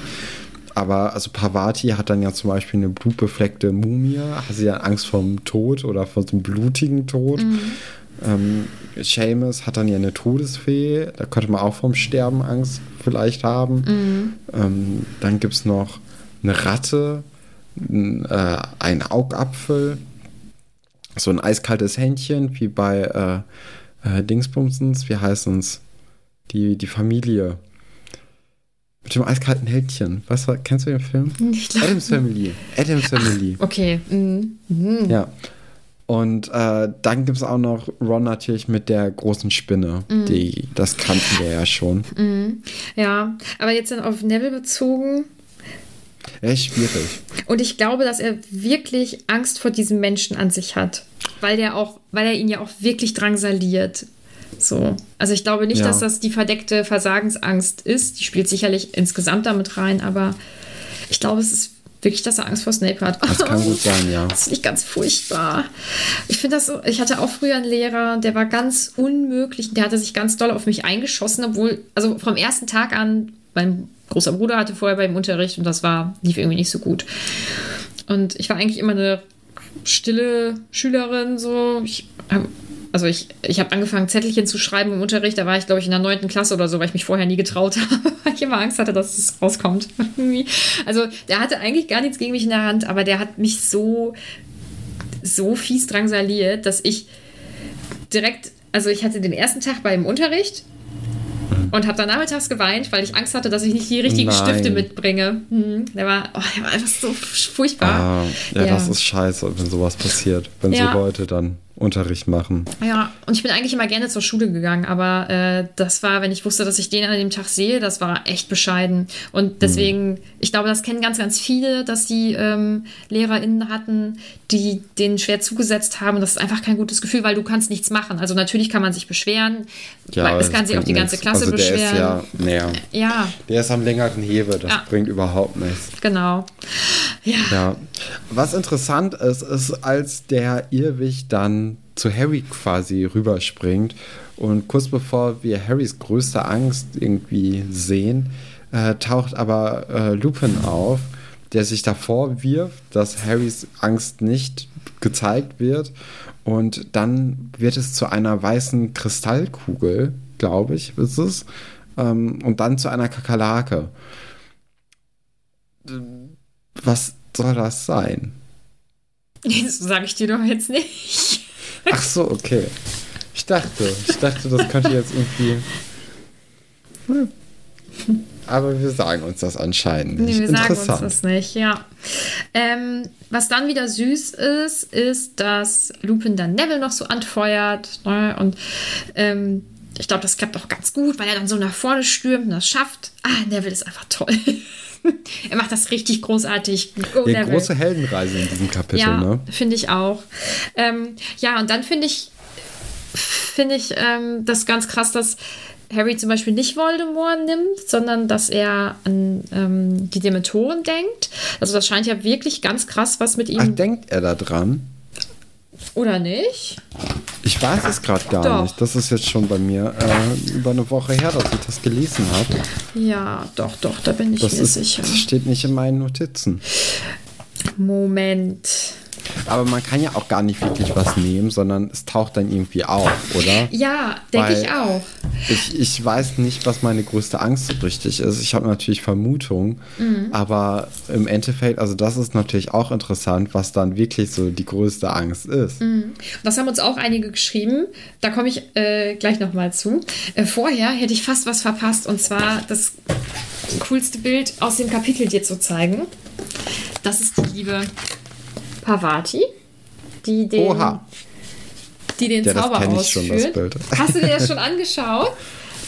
Aber also Pavati hat dann ja zum Beispiel eine blutbefleckte Mumie, hat sie ja Angst vorm Tod oder vor so einem blutigen Tod. Ähm, Seamus hat dann ja eine Todesfee, da könnte man auch vom Sterben Angst vielleicht haben. Ähm, dann gibt es noch eine Ratte, n- äh, ein Augapfel, so ein eiskaltes Händchen, wie bei äh, äh, Dingsbumsens, wie heißt uns die, die Familie. Mit dem eiskalten Händchen. Was kennst du den Film? Ich glaub- Adams Family. Adams Family. Okay. Mhm. Mhm. Ja. Und äh, dann gibt es auch noch Ron natürlich mit der großen Spinne. Die, das kannten wir ja schon. Ja, aber jetzt dann auf Neville bezogen. Ist schwierig. Und ich glaube, dass er wirklich Angst vor diesem Menschen an sich hat. Weil der auch, weil er ihn ja auch wirklich drangsaliert. So. Also ich glaube nicht, Ja. dass das die verdeckte Versagensangst ist. Die spielt sicherlich insgesamt damit rein, aber ich glaube, es ist wirklich, dass er Angst vor Snape hat. Das kann gut sein, ja. (laughs) Das finde ich ganz furchtbar. Ich finde das so, ich hatte auch früher einen Lehrer, der war ganz unmöglich, der hatte sich ganz doll auf mich eingeschossen, obwohl, also vom ersten Tag an, mein großer Bruder hatte vorher beim Unterricht und das war, lief irgendwie nicht so gut. Und ich war eigentlich immer eine stille Schülerin, so. Ich, hab- also ich, ich habe angefangen, Zettelchen zu schreiben im Unterricht, da war ich, glaube ich, in der neunten Klasse oder so, weil ich mich vorher nie getraut (laughs) habe, weil ich immer Angst hatte, dass es rauskommt. (laughs) Also der hatte eigentlich gar nichts gegen mich in der Hand, aber der hat mich so, so fies drangsaliert, dass ich direkt, also ich hatte den ersten Tag beim Unterricht und habe dann nachmittags geweint, weil ich Angst hatte, dass ich nicht die richtigen Nein. Stifte mitbringe. Hm, der, war, oh, der war einfach so furchtbar. Ah, ja, Ja. das ist scheiße, wenn sowas passiert. Wenn Ja. so Leute dann Unterricht machen. Ja, und ich bin eigentlich immer gerne zur Schule gegangen, aber äh, das war, wenn ich wusste, dass ich den an dem Tag sehe, das war echt bescheiden. Und deswegen, ich glaube, das kennen ganz, ganz viele, dass die ähm, LehrerInnen hatten, die denen schwer zugesetzt haben. Und das ist einfach kein gutes Gefühl, weil du kannst nichts machen. Also natürlich kann man sich beschweren, weil es das kann sich auch die ganze nichts. Klasse also der beschweren. Ist ja, naja, ja, der ist am längeren Hebel, das Ja. bringt überhaupt nichts. genau. Ja. Ja. Was interessant ist, ist, als der Irrwicht dann zu Harry quasi rüberspringt und kurz bevor wir Harrys größte Angst irgendwie sehen, äh, taucht aber äh, Lupin auf, der sich davor wirft, dass Harrys Angst nicht gezeigt wird und dann wird es zu einer weißen Kristallkugel, glaube ich, ist es, ähm, und dann zu einer Kakerlake. Was soll das sein? (laughs) Das sage ich dir doch jetzt nicht. Ach so, okay. Ich dachte, ich dachte, das könnte jetzt irgendwie. Aber wir sagen uns das anscheinend nicht. Nee, wir sagen uns das nicht, ja. Ähm, was dann wieder süß ist, ist, dass Lupin dann Neville noch so anfeuert. Ne? Und ähm, ich glaube, das klappt auch ganz gut, weil er dann so nach vorne stürmt und das schafft. Ah, Neville ist einfach toll. (laughs) er macht das richtig großartig. Go, Ja, große Heldenreise in diesem Kapitel, Ja, ne? finde ich auch. Ähm, ja, und dann finde ich, finde ich ähm, das ganz krass, dass Harry zum Beispiel nicht Voldemort nimmt, sondern dass er an ähm, die Dementoren denkt. Also das scheint ja wirklich ganz krass was mit ihm, Ach, denkt er da dran? Oder nicht? Ich weiß es gerade gar Doch. nicht. Das ist jetzt schon bei mir äh, über eine Woche her, dass ich das gelesen habe. Ja, doch, doch, da bin ich Das, mir ist, sicher. das steht nicht in meinen Notizen. Moment. Aber man kann ja auch gar nicht wirklich was nehmen, sondern es taucht dann irgendwie auf, oder? Ja, denke ich auch. Ich, ich weiß nicht, was meine größte Angst so richtig ist. Ich habe natürlich Vermutungen, mhm. aber im Endeffekt, also das ist natürlich auch interessant, was dann wirklich so die größte Angst ist. Mhm. Das haben uns auch einige geschrieben. Da komme ich äh, gleich nochmal zu. Äh, vorher hätte ich fast was verpasst und zwar das coolste Bild aus dem Kapitel dir zu zeigen. Das ist die liebe Pavati, die den, Oha. Die den ja, Zauber das ausführt. Schon, das Bild. Hast du dir das schon (laughs) angeschaut?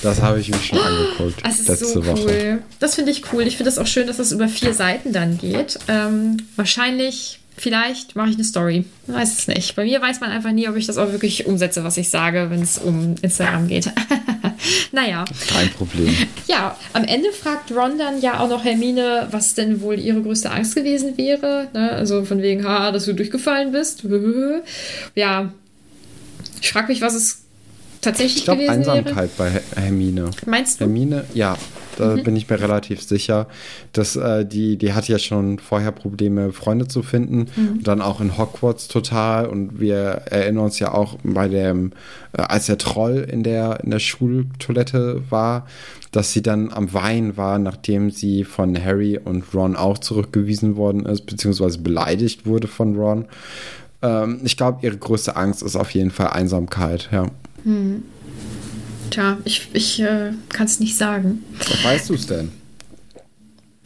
Das habe ich mir schon angeguckt. Das ist letzte so cool. Woche. Das finde ich cool. Ich finde es auch schön, dass das über vier Seiten dann geht. Ähm, wahrscheinlich Vielleicht mache ich eine Story. Weiß es nicht. Bei mir weiß man einfach nie, ob ich das auch wirklich umsetze, was ich sage, wenn es um Instagram geht. (laughs) naja. Kein Problem. Ja, am Ende fragt Ron dann ja auch noch Hermine, was denn wohl ihre größte Angst gewesen wäre. Ne? Also von wegen, ha, dass du durchgefallen bist. (laughs) ja. Ich frage mich, was es tatsächlich ich glaub, gewesen Einsamkeit wäre. bei Hermine. Meinst du? Hermine, ja. Da mhm. bin ich mir relativ sicher, dass äh, die, die hat ja schon vorher Probleme, Freunde zu finden. Mhm. Und dann auch in Hogwarts total. Und wir erinnern uns ja auch bei dem, äh, als der Troll in der, in der Schultoilette war, dass sie dann am Weinen war, nachdem sie von Harry und Ron auch zurückgewiesen worden ist, beziehungsweise beleidigt wurde von Ron. Ähm, ich glaube, ihre größte Angst ist auf jeden Fall Einsamkeit, ja. Mhm. Tja, ich, ich äh, kann es nicht sagen. Was weißt du es denn?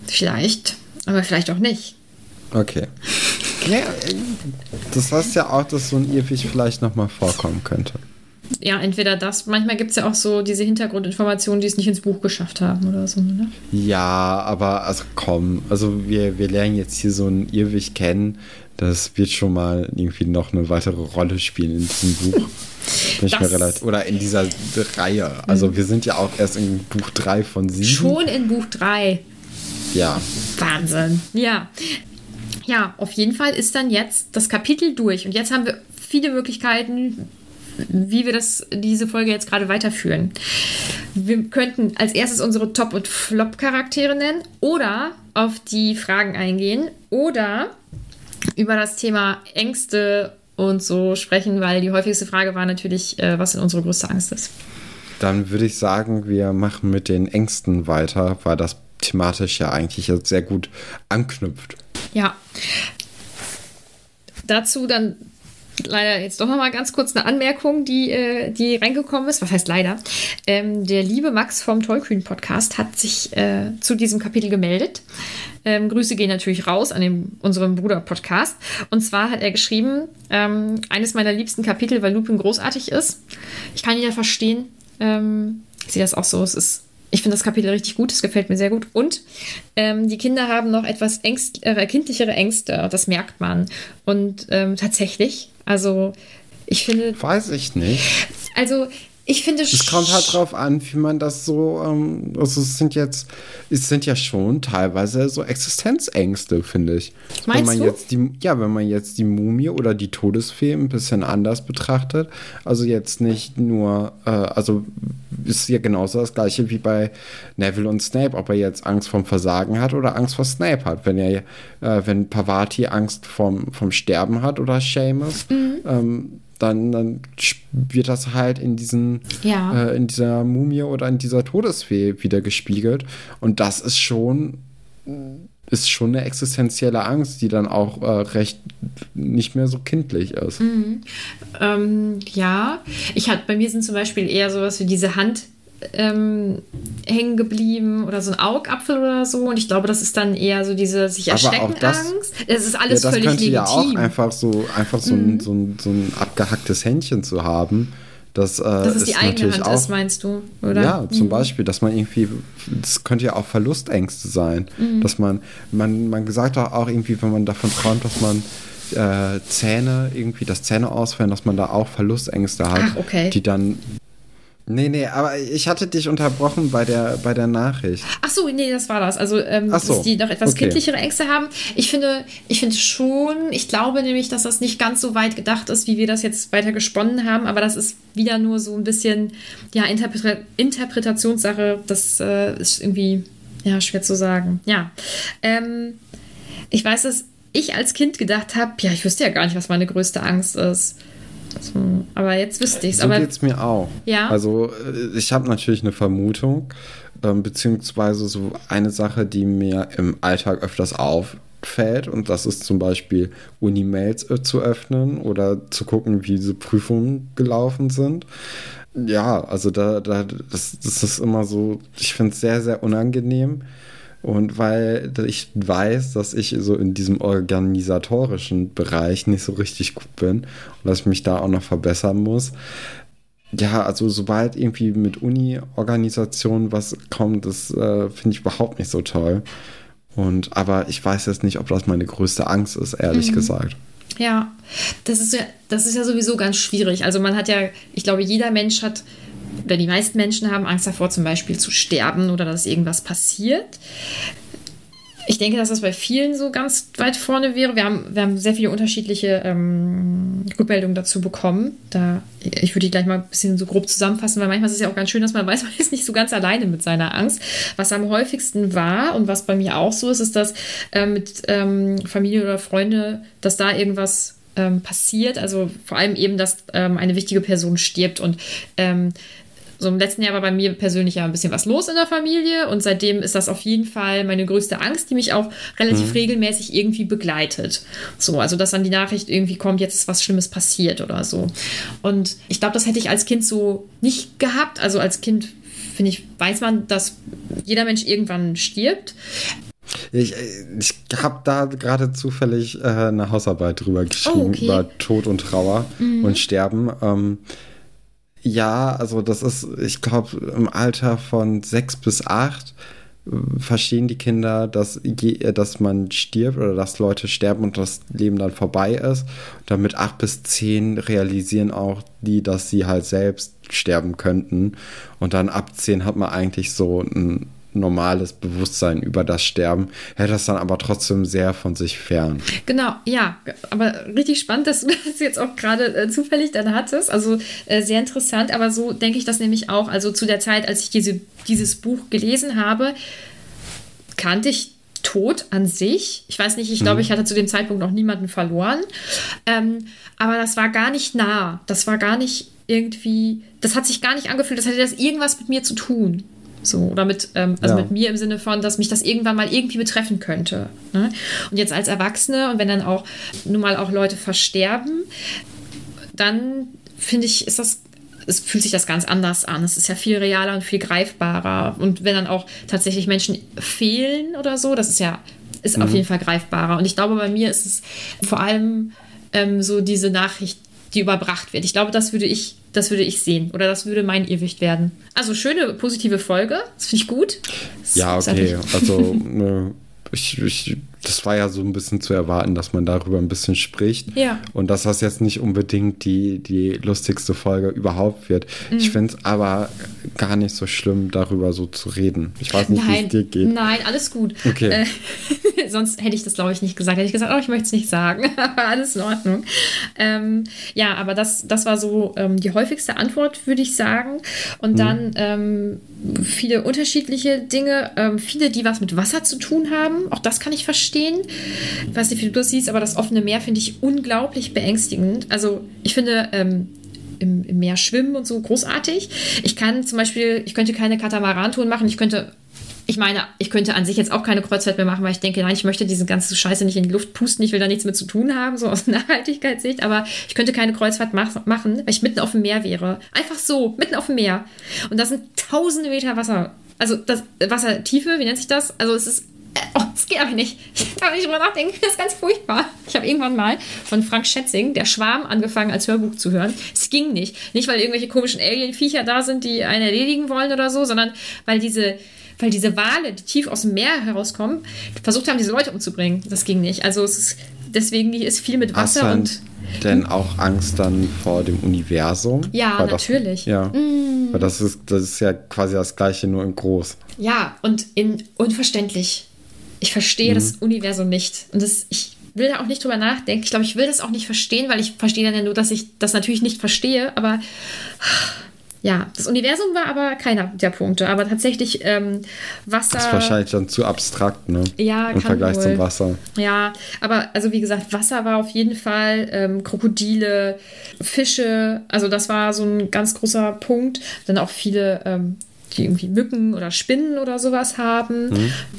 Vielleicht, aber vielleicht auch nicht. Okay. Ja, das heißt ja auch, dass so ein Irrwig vielleicht nochmal vorkommen könnte. Ja, entweder das, manchmal gibt es ja auch so diese Hintergrundinformationen, die es nicht ins Buch geschafft haben oder so, ne? Ja, aber also komm, also wir, wir lernen jetzt hier so einen Irrwig kennen, das wird schon mal irgendwie noch eine weitere Rolle spielen in diesem Buch. (laughs) Bin ich mir relativ, oder in dieser Reihe. Also mhm. wir sind ja auch erst in Buch 3 von 7. Schon in Buch 3. Ja. Wahnsinn. Ja. Ja, auf jeden Fall ist dann jetzt das Kapitel durch. Und jetzt haben wir viele Möglichkeiten, wie wir das, diese Folge jetzt gerade weiterführen. Wir könnten als erstes unsere Top- und Flop-Charaktere nennen oder auf die Fragen eingehen oder über das Thema Ängste und so sprechen, weil die häufigste Frage war natürlich, äh, was denn unsere größte Angst ist. Dann würde ich sagen, wir machen mit den Ängsten weiter, weil das thematisch ja eigentlich sehr gut anknüpft. Ja. Dazu dann leider jetzt doch noch mal ganz kurz eine Anmerkung, die, äh, die reingekommen ist. Was heißt leider? Ähm, der liebe Max vom Tollkühn Podcast hat sich äh, zu diesem Kapitel gemeldet. Ähm, Grüße gehen natürlich raus an unserem Bruder-Podcast. Und zwar hat er geschrieben, ähm, eines meiner liebsten Kapitel, weil Lupin großartig ist. Ich kann ihn ja verstehen. Ähm, ich sehe das auch so. Es ist ich finde das Kapitel richtig gut, es gefällt mir sehr gut. Und ähm, die Kinder haben noch etwas Ängst, äh, kindlichere Ängste, das merkt man. Und ähm, tatsächlich also ich finde. Weiß ich nicht. Also ich finde Es kommt halt drauf an, wie man das so, ähm, also es sind jetzt, es sind ja schon teilweise so Existenzängste, finde ich. Meinst wenn man du? jetzt die, ja, wenn man jetzt die Mumie oder die Todesfee ein bisschen anders betrachtet, also jetzt nicht nur, äh, also ist ja genauso das gleiche wie bei Neville und Snape, ob er jetzt Angst vom Versagen hat oder Angst vor Snape hat. Wenn er, äh, wenn Pavati Angst vom, vom Sterben hat oder Seamus, mhm. ähm, dann, dann wird das halt in diesen ja. äh, in dieser Mumie oder in dieser Todesfee wieder gespiegelt. Und das ist schon ist schon eine existenzielle Angst, die dann auch äh, recht nicht mehr so kindlich ist. Mhm. Ähm, ja, ich hatte bei mir sind zum Beispiel eher sowas wie diese Hand ähm, hängen geblieben oder so ein Augapfel oder so. Und ich glaube, das ist dann eher so diese sich erschrecken Angst. Es ist alles ja, das völlig könnte legitim. ja auch einfach so, einfach so, mhm. ein, so, ein, so ein abgehacktes Händchen zu haben. Das, äh, dass es die eigene Hand auch, ist, meinst du, oder? Ja, zum mhm. Beispiel, dass man irgendwie, das könnte ja auch Verlustängste sein, mhm. dass man, man, man gesagt hat auch irgendwie, wenn man davon träumt, dass man äh, Zähne, irgendwie das Zähne ausfallen, dass man da auch Verlustängste hat, Ach, okay. die dann Nee, nee, aber ich hatte dich unterbrochen bei der, bei der Nachricht. Ach so, nee, das war das. Also, ähm, so, dass die noch etwas okay. kindlichere Ängste haben. Ich finde, ich finde schon, ich glaube nämlich, dass das nicht ganz so weit gedacht ist, wie wir das jetzt weiter gesponnen haben, aber das ist wieder nur so ein bisschen, ja, Interpre Interpretationssache. Das äh, ist irgendwie, ja, schwer zu sagen. Ja. Ähm, ich weiß, dass ich als Kind gedacht habe, ja, ich wüsste ja gar nicht, was meine größte Angst ist. Aber jetzt wüsste ich es. So geht es mir auch. Ja. Also äh, ich habe natürlich eine Vermutung, ähm, beziehungsweise so eine Sache, die mir im Alltag öfters auffällt und das ist zum Beispiel Unimails äh, zu öffnen oder zu gucken, wie diese Prüfungen gelaufen sind. Ja, also da, da das, das ist immer so, ich finde es sehr, sehr unangenehm. Und weil ich weiß, dass ich so in diesem organisatorischen Bereich nicht so richtig gut bin und dass ich mich da auch noch verbessern muss. Ja, also sobald irgendwie mit Uni-Organisation was kommt, das äh, finde ich überhaupt nicht so toll. Und aber ich weiß jetzt nicht, ob das meine größte Angst ist, ehrlich mhm. gesagt. Ja, das ist ja, das ist ja sowieso ganz schwierig. Also man hat ja, ich glaube, jeder Mensch hat oder die meisten Menschen haben Angst davor, zum Beispiel zu sterben oder dass irgendwas passiert. Ich denke, dass das bei vielen so ganz weit vorne wäre. Wir haben, wir haben sehr viele unterschiedliche ähm, Rückmeldungen dazu bekommen. Da, ich würde die gleich mal ein bisschen so grob zusammenfassen, weil manchmal ist es ja auch ganz schön, dass man weiß, (laughs) man ist nicht so ganz alleine mit seiner Angst. Was am häufigsten war und was bei mir auch so ist, ist, dass äh, mit ähm, Familie oder Freunde, dass da irgendwas ähm, passiert. Also vor allem eben, dass ähm, eine wichtige Person stirbt und ähm, so im letzten Jahr war bei mir persönlich ja ein bisschen was los in der Familie und seitdem ist das auf jeden Fall meine größte Angst, die mich auch relativ mhm. regelmäßig irgendwie begleitet. So, also dass dann die Nachricht irgendwie kommt, jetzt ist was Schlimmes passiert oder so. Und ich glaube, das hätte ich als Kind so nicht gehabt. Also als Kind finde ich, weiß man, dass jeder Mensch irgendwann stirbt. Ich, ich habe da gerade zufällig äh, eine Hausarbeit drüber geschrieben, oh, okay. über Tod und Trauer mhm. und Sterben. Ähm, ja, also das ist, ich glaube, im Alter von sechs bis acht äh, verstehen die Kinder, dass, je, dass man stirbt oder dass Leute sterben und das Leben dann vorbei ist. Und dann mit acht bis zehn realisieren auch die, dass sie halt selbst sterben könnten. Und dann ab zehn hat man eigentlich so ein normales Bewusstsein über das Sterben, hält das dann aber trotzdem sehr von sich fern. Genau, ja, aber richtig spannend, dass du (laughs) das jetzt auch gerade äh, zufällig dann hattest. Also äh, sehr interessant, aber so denke ich das nämlich auch. Also zu der Zeit, als ich diese, dieses Buch gelesen habe, kannte ich Tod an sich. Ich weiß nicht, ich glaube, mhm. ich hatte zu dem Zeitpunkt noch niemanden verloren. Ähm, aber das war gar nicht nah. Das war gar nicht irgendwie, das hat sich gar nicht angefühlt, das hatte das irgendwas mit mir zu tun. So, oder mit, ähm, also ja. mit mir im Sinne von, dass mich das irgendwann mal irgendwie betreffen könnte. Ne? Und jetzt als Erwachsene und wenn dann auch nun mal auch Leute versterben, dann finde ich, ist das es fühlt sich das ganz anders an. Es ist ja viel realer und viel greifbarer. Und wenn dann auch tatsächlich Menschen fehlen oder so, das ist ja ist mhm. auf jeden Fall greifbarer. Und ich glaube, bei mir ist es vor allem ähm, so diese Nachricht, die überbracht wird. Ich glaube, das würde ich das würde ich sehen. Oder das würde mein Irrwicht werden. Also schöne, positive Folge. Das finde ich gut. Das ja, okay. Also (laughs) ne, ich, ich das war ja so ein bisschen zu erwarten, dass man darüber ein bisschen spricht. Ja. Und dass das jetzt nicht unbedingt die, die lustigste Folge überhaupt wird. Mhm. Ich finde es aber gar nicht so schlimm, darüber so zu reden. Ich weiß nicht, wie es dir geht. Nein, alles gut. Okay. Äh, (laughs) sonst hätte ich das, glaube ich, nicht gesagt. Hätte ich gesagt, oh, ich möchte es nicht sagen. (laughs) alles in Ordnung. Ähm, ja, aber das, das war so ähm, die häufigste Antwort, würde ich sagen. Und mhm. dann ähm, viele unterschiedliche Dinge, ähm, viele, die was mit Wasser zu tun haben. Auch das kann ich verstehen stehen. Ich weiß nicht, wie du das siehst, aber das offene Meer finde ich unglaublich beängstigend. Also ich finde ähm, im, im, Meer schwimmen und so großartig. Ich kann zum Beispiel, ich könnte keine Katamaran-Touren machen. Ich könnte ich meine, ich könnte an sich jetzt auch keine Kreuzfahrt mehr machen, weil ich denke, nein, ich möchte diese ganze Scheiße nicht in die Luft pusten, ich will da nichts mit zu tun haben, so aus (laughs) Nachhaltigkeitssicht, aber ich könnte keine Kreuzfahrt mach machen, weil ich mitten auf dem Meer wäre. Einfach so, mitten auf dem Meer. Und da sind tausende Meter Wasser. Also das Wassertiefe, wie nennt sich das? Also es ist Oh, (laughs) das geht aber nicht. Ich kann nicht drüber nachdenken. Das ist ganz furchtbar. Ich habe irgendwann mal von Frank Schätzing, der Schwarm, angefangen als Hörbuch zu hören. Es ging nicht. Nicht, weil irgendwelche komischen Alien-Viecher da sind, die einen erledigen wollen oder so, sondern weil diese, weil diese Wale, die tief aus dem Meer herauskommen, versucht haben, diese Leute umzubringen. Das ging nicht. Also ist, deswegen ist viel mit Wasser Hast und. Denn auch Angst dann vor dem Universum? Ja, natürlich. Das, ja. Mm. Weil das ist, das ist ja quasi das Gleiche, nur in groß. Ja, und in unverständlich. Ich verstehe mhm. das Universum nicht. Und das, ich will da auch nicht drüber nachdenken. Ich glaube, ich will das auch nicht verstehen, weil ich verstehe dann ja nur, dass ich das natürlich nicht verstehe. Aber ja, das Universum war aber keiner der Punkte. Aber tatsächlich ähm, Wasser. Das ist wahrscheinlich dann zu abstrakt, ne? Ja, Im Vergleich wohl. zum Wasser. Ja, aber also wie gesagt, Wasser war auf jeden Fall, ähm, Krokodile, Fische, also das war so ein ganz großer Punkt. Dann auch viele, ähm, die irgendwie Mücken oder Spinnen oder sowas haben.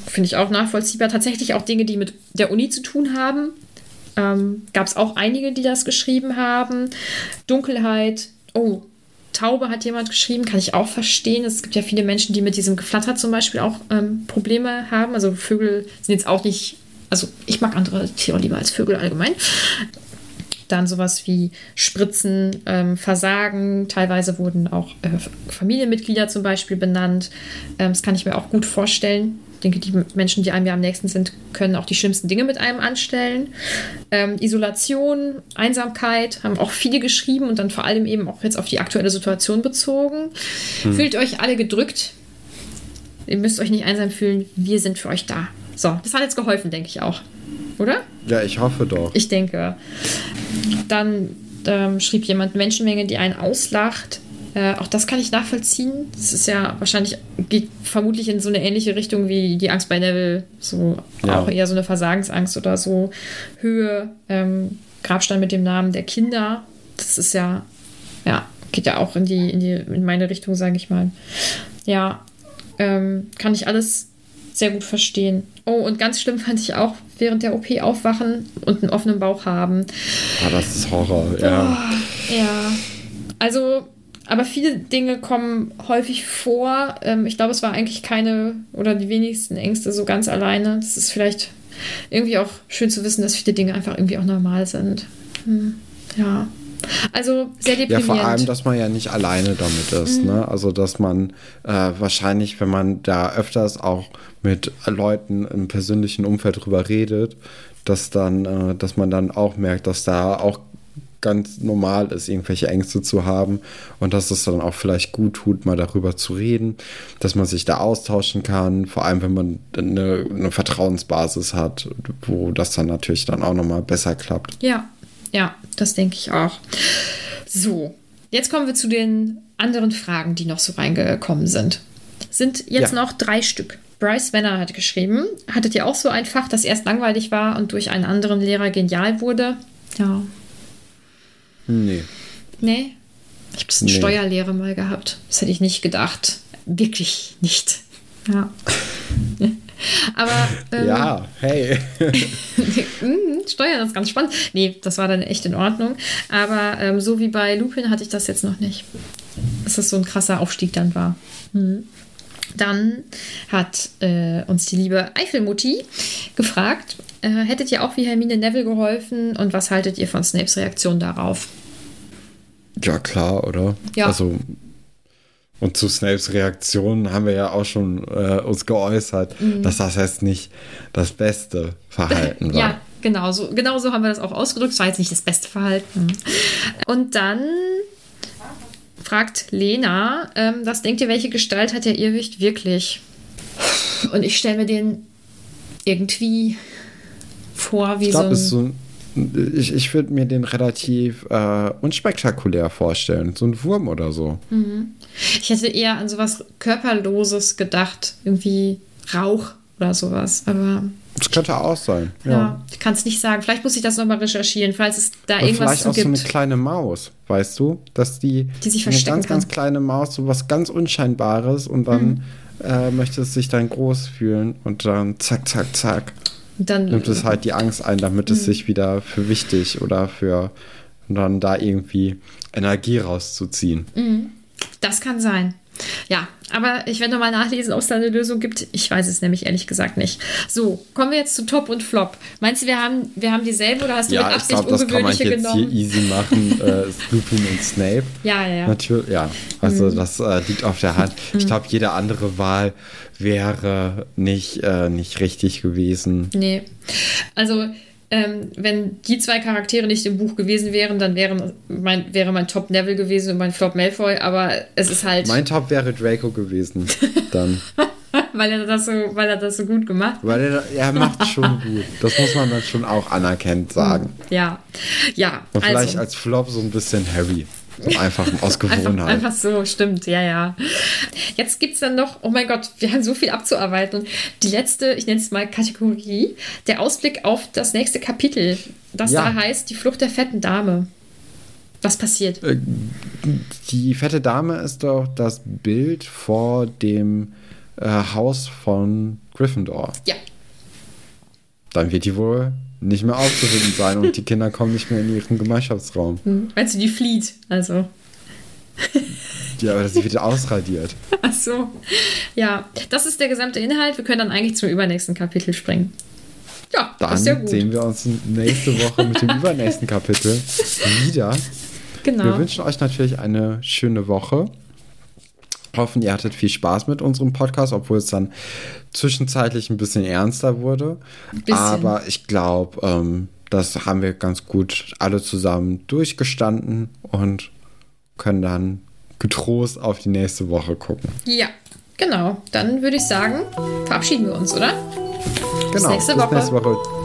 Finde ich auch nachvollziehbar. Tatsächlich auch Dinge, die mit der Uni zu tun haben. Ähm, Gab es auch einige, die das geschrieben haben. Dunkelheit, oh, Taube hat jemand geschrieben, kann ich auch verstehen. Es gibt ja viele Menschen, die mit diesem Geflatter zum Beispiel auch ähm, Probleme haben. Also Vögel sind jetzt auch nicht, also ich mag andere Tiere lieber als Vögel allgemein. Dann sowas wie Spritzen, ähm, Versagen. Teilweise wurden auch äh, Familienmitglieder zum Beispiel benannt. Ähm, das kann ich mir auch gut vorstellen. Ich denke, die Menschen, die einem ja am nächsten sind, können auch die schlimmsten Dinge mit einem anstellen. Ähm, Isolation, Einsamkeit haben auch viele geschrieben und dann vor allem eben auch jetzt auf die aktuelle Situation bezogen. Fühlt euch alle gedrückt. Ihr müsst euch nicht einsam fühlen. Wir sind für euch da. So, das hat jetzt geholfen, denke ich auch. Oder? Ja, ich hoffe doch. Ich denke. Dann ähm, schrieb jemand Menschenmenge, die einen auslacht. Äh, auch das kann ich nachvollziehen. Das ist ja wahrscheinlich, geht vermutlich in so eine ähnliche Richtung wie die Angst bei Neville. So Ja. auch eher so eine Versagensangst oder so. Höhe, ähm, Grabstein mit dem Namen der Kinder. Das ist ja, ja, geht ja auch in die, in die, in meine Richtung, sage ich mal. Ja, ähm, kann ich alles sehr gut verstehen. Oh, und ganz schlimm fand ich auch während der OP aufwachen und einen offenen Bauch haben. Ah, das ist Horror, ja. Ja. Also, aber viele Dinge kommen häufig vor. Ähm, ich glaube, es war eigentlich keine oder die wenigsten Ängste so ganz alleine. Das ist vielleicht irgendwie auch schön zu wissen, dass viele Dinge einfach irgendwie auch normal sind. Hm. Ja. Also sehr Ja, deprimierend. vor allem, dass man ja nicht alleine damit ist. Ne? Also, dass man äh, wahrscheinlich, wenn man da öfters auch mit Leuten im persönlichen Umfeld drüber redet, dass dann, äh, dass man dann auch merkt, dass da auch ganz normal ist, irgendwelche Ängste zu haben und dass es dann auch vielleicht gut tut, mal darüber zu reden, dass man sich da austauschen kann, vor allem wenn man eine, eine Vertrauensbasis hat, wo das dann natürlich dann auch nochmal besser klappt. Ja, ja, das denke ich auch. So, jetzt kommen wir zu den anderen Fragen, die noch so reingekommen sind. Sind jetzt Ja. noch drei Stück. Bryce Wenner hat geschrieben, hattet ihr auch so ein Fach, das erst langweilig war und durch einen anderen Lehrer genial wurde? Ja. Nee. Nee. Ich habe das in Nee. Steuerlehre mal gehabt. Das hätte ich nicht gedacht. Wirklich nicht. Ja. (laughs) Aber ähm, Ja, hey. (laughs) Mhm, Steuern ist ganz spannend. Nee, das war dann echt in Ordnung. Aber ähm, so wie bei Lupin hatte ich das jetzt noch nicht. Dass das so ein krasser Aufstieg dann war. Mhm. Dann hat äh, uns die liebe Eifelmutti gefragt, äh, hättet ihr auch wie Hermine Neville geholfen und was haltet ihr von Snapes Reaktion darauf? Ja, klar, oder? Ja. Also, und zu Snapes Reaktion haben wir ja auch schon äh, uns geäußert, Mhm. dass das jetzt nicht das beste Verhalten (laughs) war. Ja, genau so, genau so haben wir das auch ausgedrückt. Das war jetzt nicht das beste Verhalten. Und dann fragt Lena, ähm, was denkt ihr, welche Gestalt hat der Irrwicht wirklich? Und ich stelle mir den irgendwie vor wie Ich es ist so ein- ich, ich würde mir den relativ äh, unspektakulär vorstellen. So ein Wurm oder so. Ich hätte eher an sowas Körperloses gedacht. Irgendwie Rauch oder sowas. Aber Das könnte auch sein. ja, Ja. ich kann es nicht sagen. Vielleicht muss ich das nochmal recherchieren, falls es da Und irgendwas vielleicht zu auch so gibt. eine kleine Maus, weißt du? Dass die, Die sich eine verstecken ganz, ganz kann. kleine Maus, so was ganz Unscheinbares und dann Mhm. äh, möchte es sich dann groß fühlen und dann zack, zack, zack. Dann nimmt es halt die Angst ein, damit Mhm. es sich wieder für wichtig oder für und dann da irgendwie Energie rauszuziehen. Das kann sein. Ja, aber ich werde nochmal nachlesen, ob es da eine Lösung gibt. Ich weiß es nämlich ehrlich gesagt nicht. So, kommen wir jetzt zu Top und Flop. Meinst du, wir haben, wir haben dieselbe oder hast du mit Ja, ich Absicht glaube, das kann man jetzt genommen? hier easy machen. (laughs) äh, Lupin und Snape. Ja, ja, ja. Natürlich, ja. Also das äh, liegt auf der Hand. Ich glaube, jede andere Wahl wäre nicht, äh, nicht richtig gewesen. Nee. Also, ähm, wenn die zwei Charaktere nicht im Buch gewesen wären, dann wäre mein, wäre mein Top Neville gewesen und mein Flop Malfoy, aber es ist halt, Mein Top wäre Draco gewesen. (laughs) Dann. weil er das so, weil er das so gut gemacht hat. Weil er, er macht schon gut. Das muss man dann schon auch anerkennt sagen. Ja. Ja. Und vielleicht also. als Flop so ein bisschen Harry. So (laughs) einfach aus Gewohnheit. Einfach, einfach so, stimmt, ja, ja. Jetzt gibt es dann noch, oh mein Gott, wir haben so viel abzuarbeiten. Die letzte, ich nenne es mal Kategorie, der Ausblick auf das nächste Kapitel, das Ja. da heißt Die Flucht der fetten Dame. Was passiert? Äh, Die fette Dame ist doch das Bild vor dem äh, Haus von Gryffindor. Ja, Dann wird die wohl nicht mehr aufzufinden sein und die Kinder kommen nicht mehr in ihren Gemeinschaftsraum. hm. du, die flieht? Also, Ja, aber sie wird ausradiert. (laughs) ach so. Ja, das ist der gesamte Inhalt. Wir können dann eigentlich zum übernächsten Kapitel springen. Ja, Dann das ist ja gut. sehen wir uns nächste Woche mit dem übernächsten Kapitel (laughs) wieder. genau. Wir wünschen euch natürlich eine schöne Woche. Hoffen, ihr hattet viel Spaß mit unserem Podcast, obwohl es dann zwischenzeitlich ein bisschen ernster wurde. Bisschen. Aber ich glaube, ähm, das haben wir ganz gut alle zusammen durchgestanden und können dann getrost auf die nächste Woche gucken. Ja, genau. Dann würde ich sagen, verabschieden wir uns, oder? Genau. nächste Bis Woche. nächste Woche.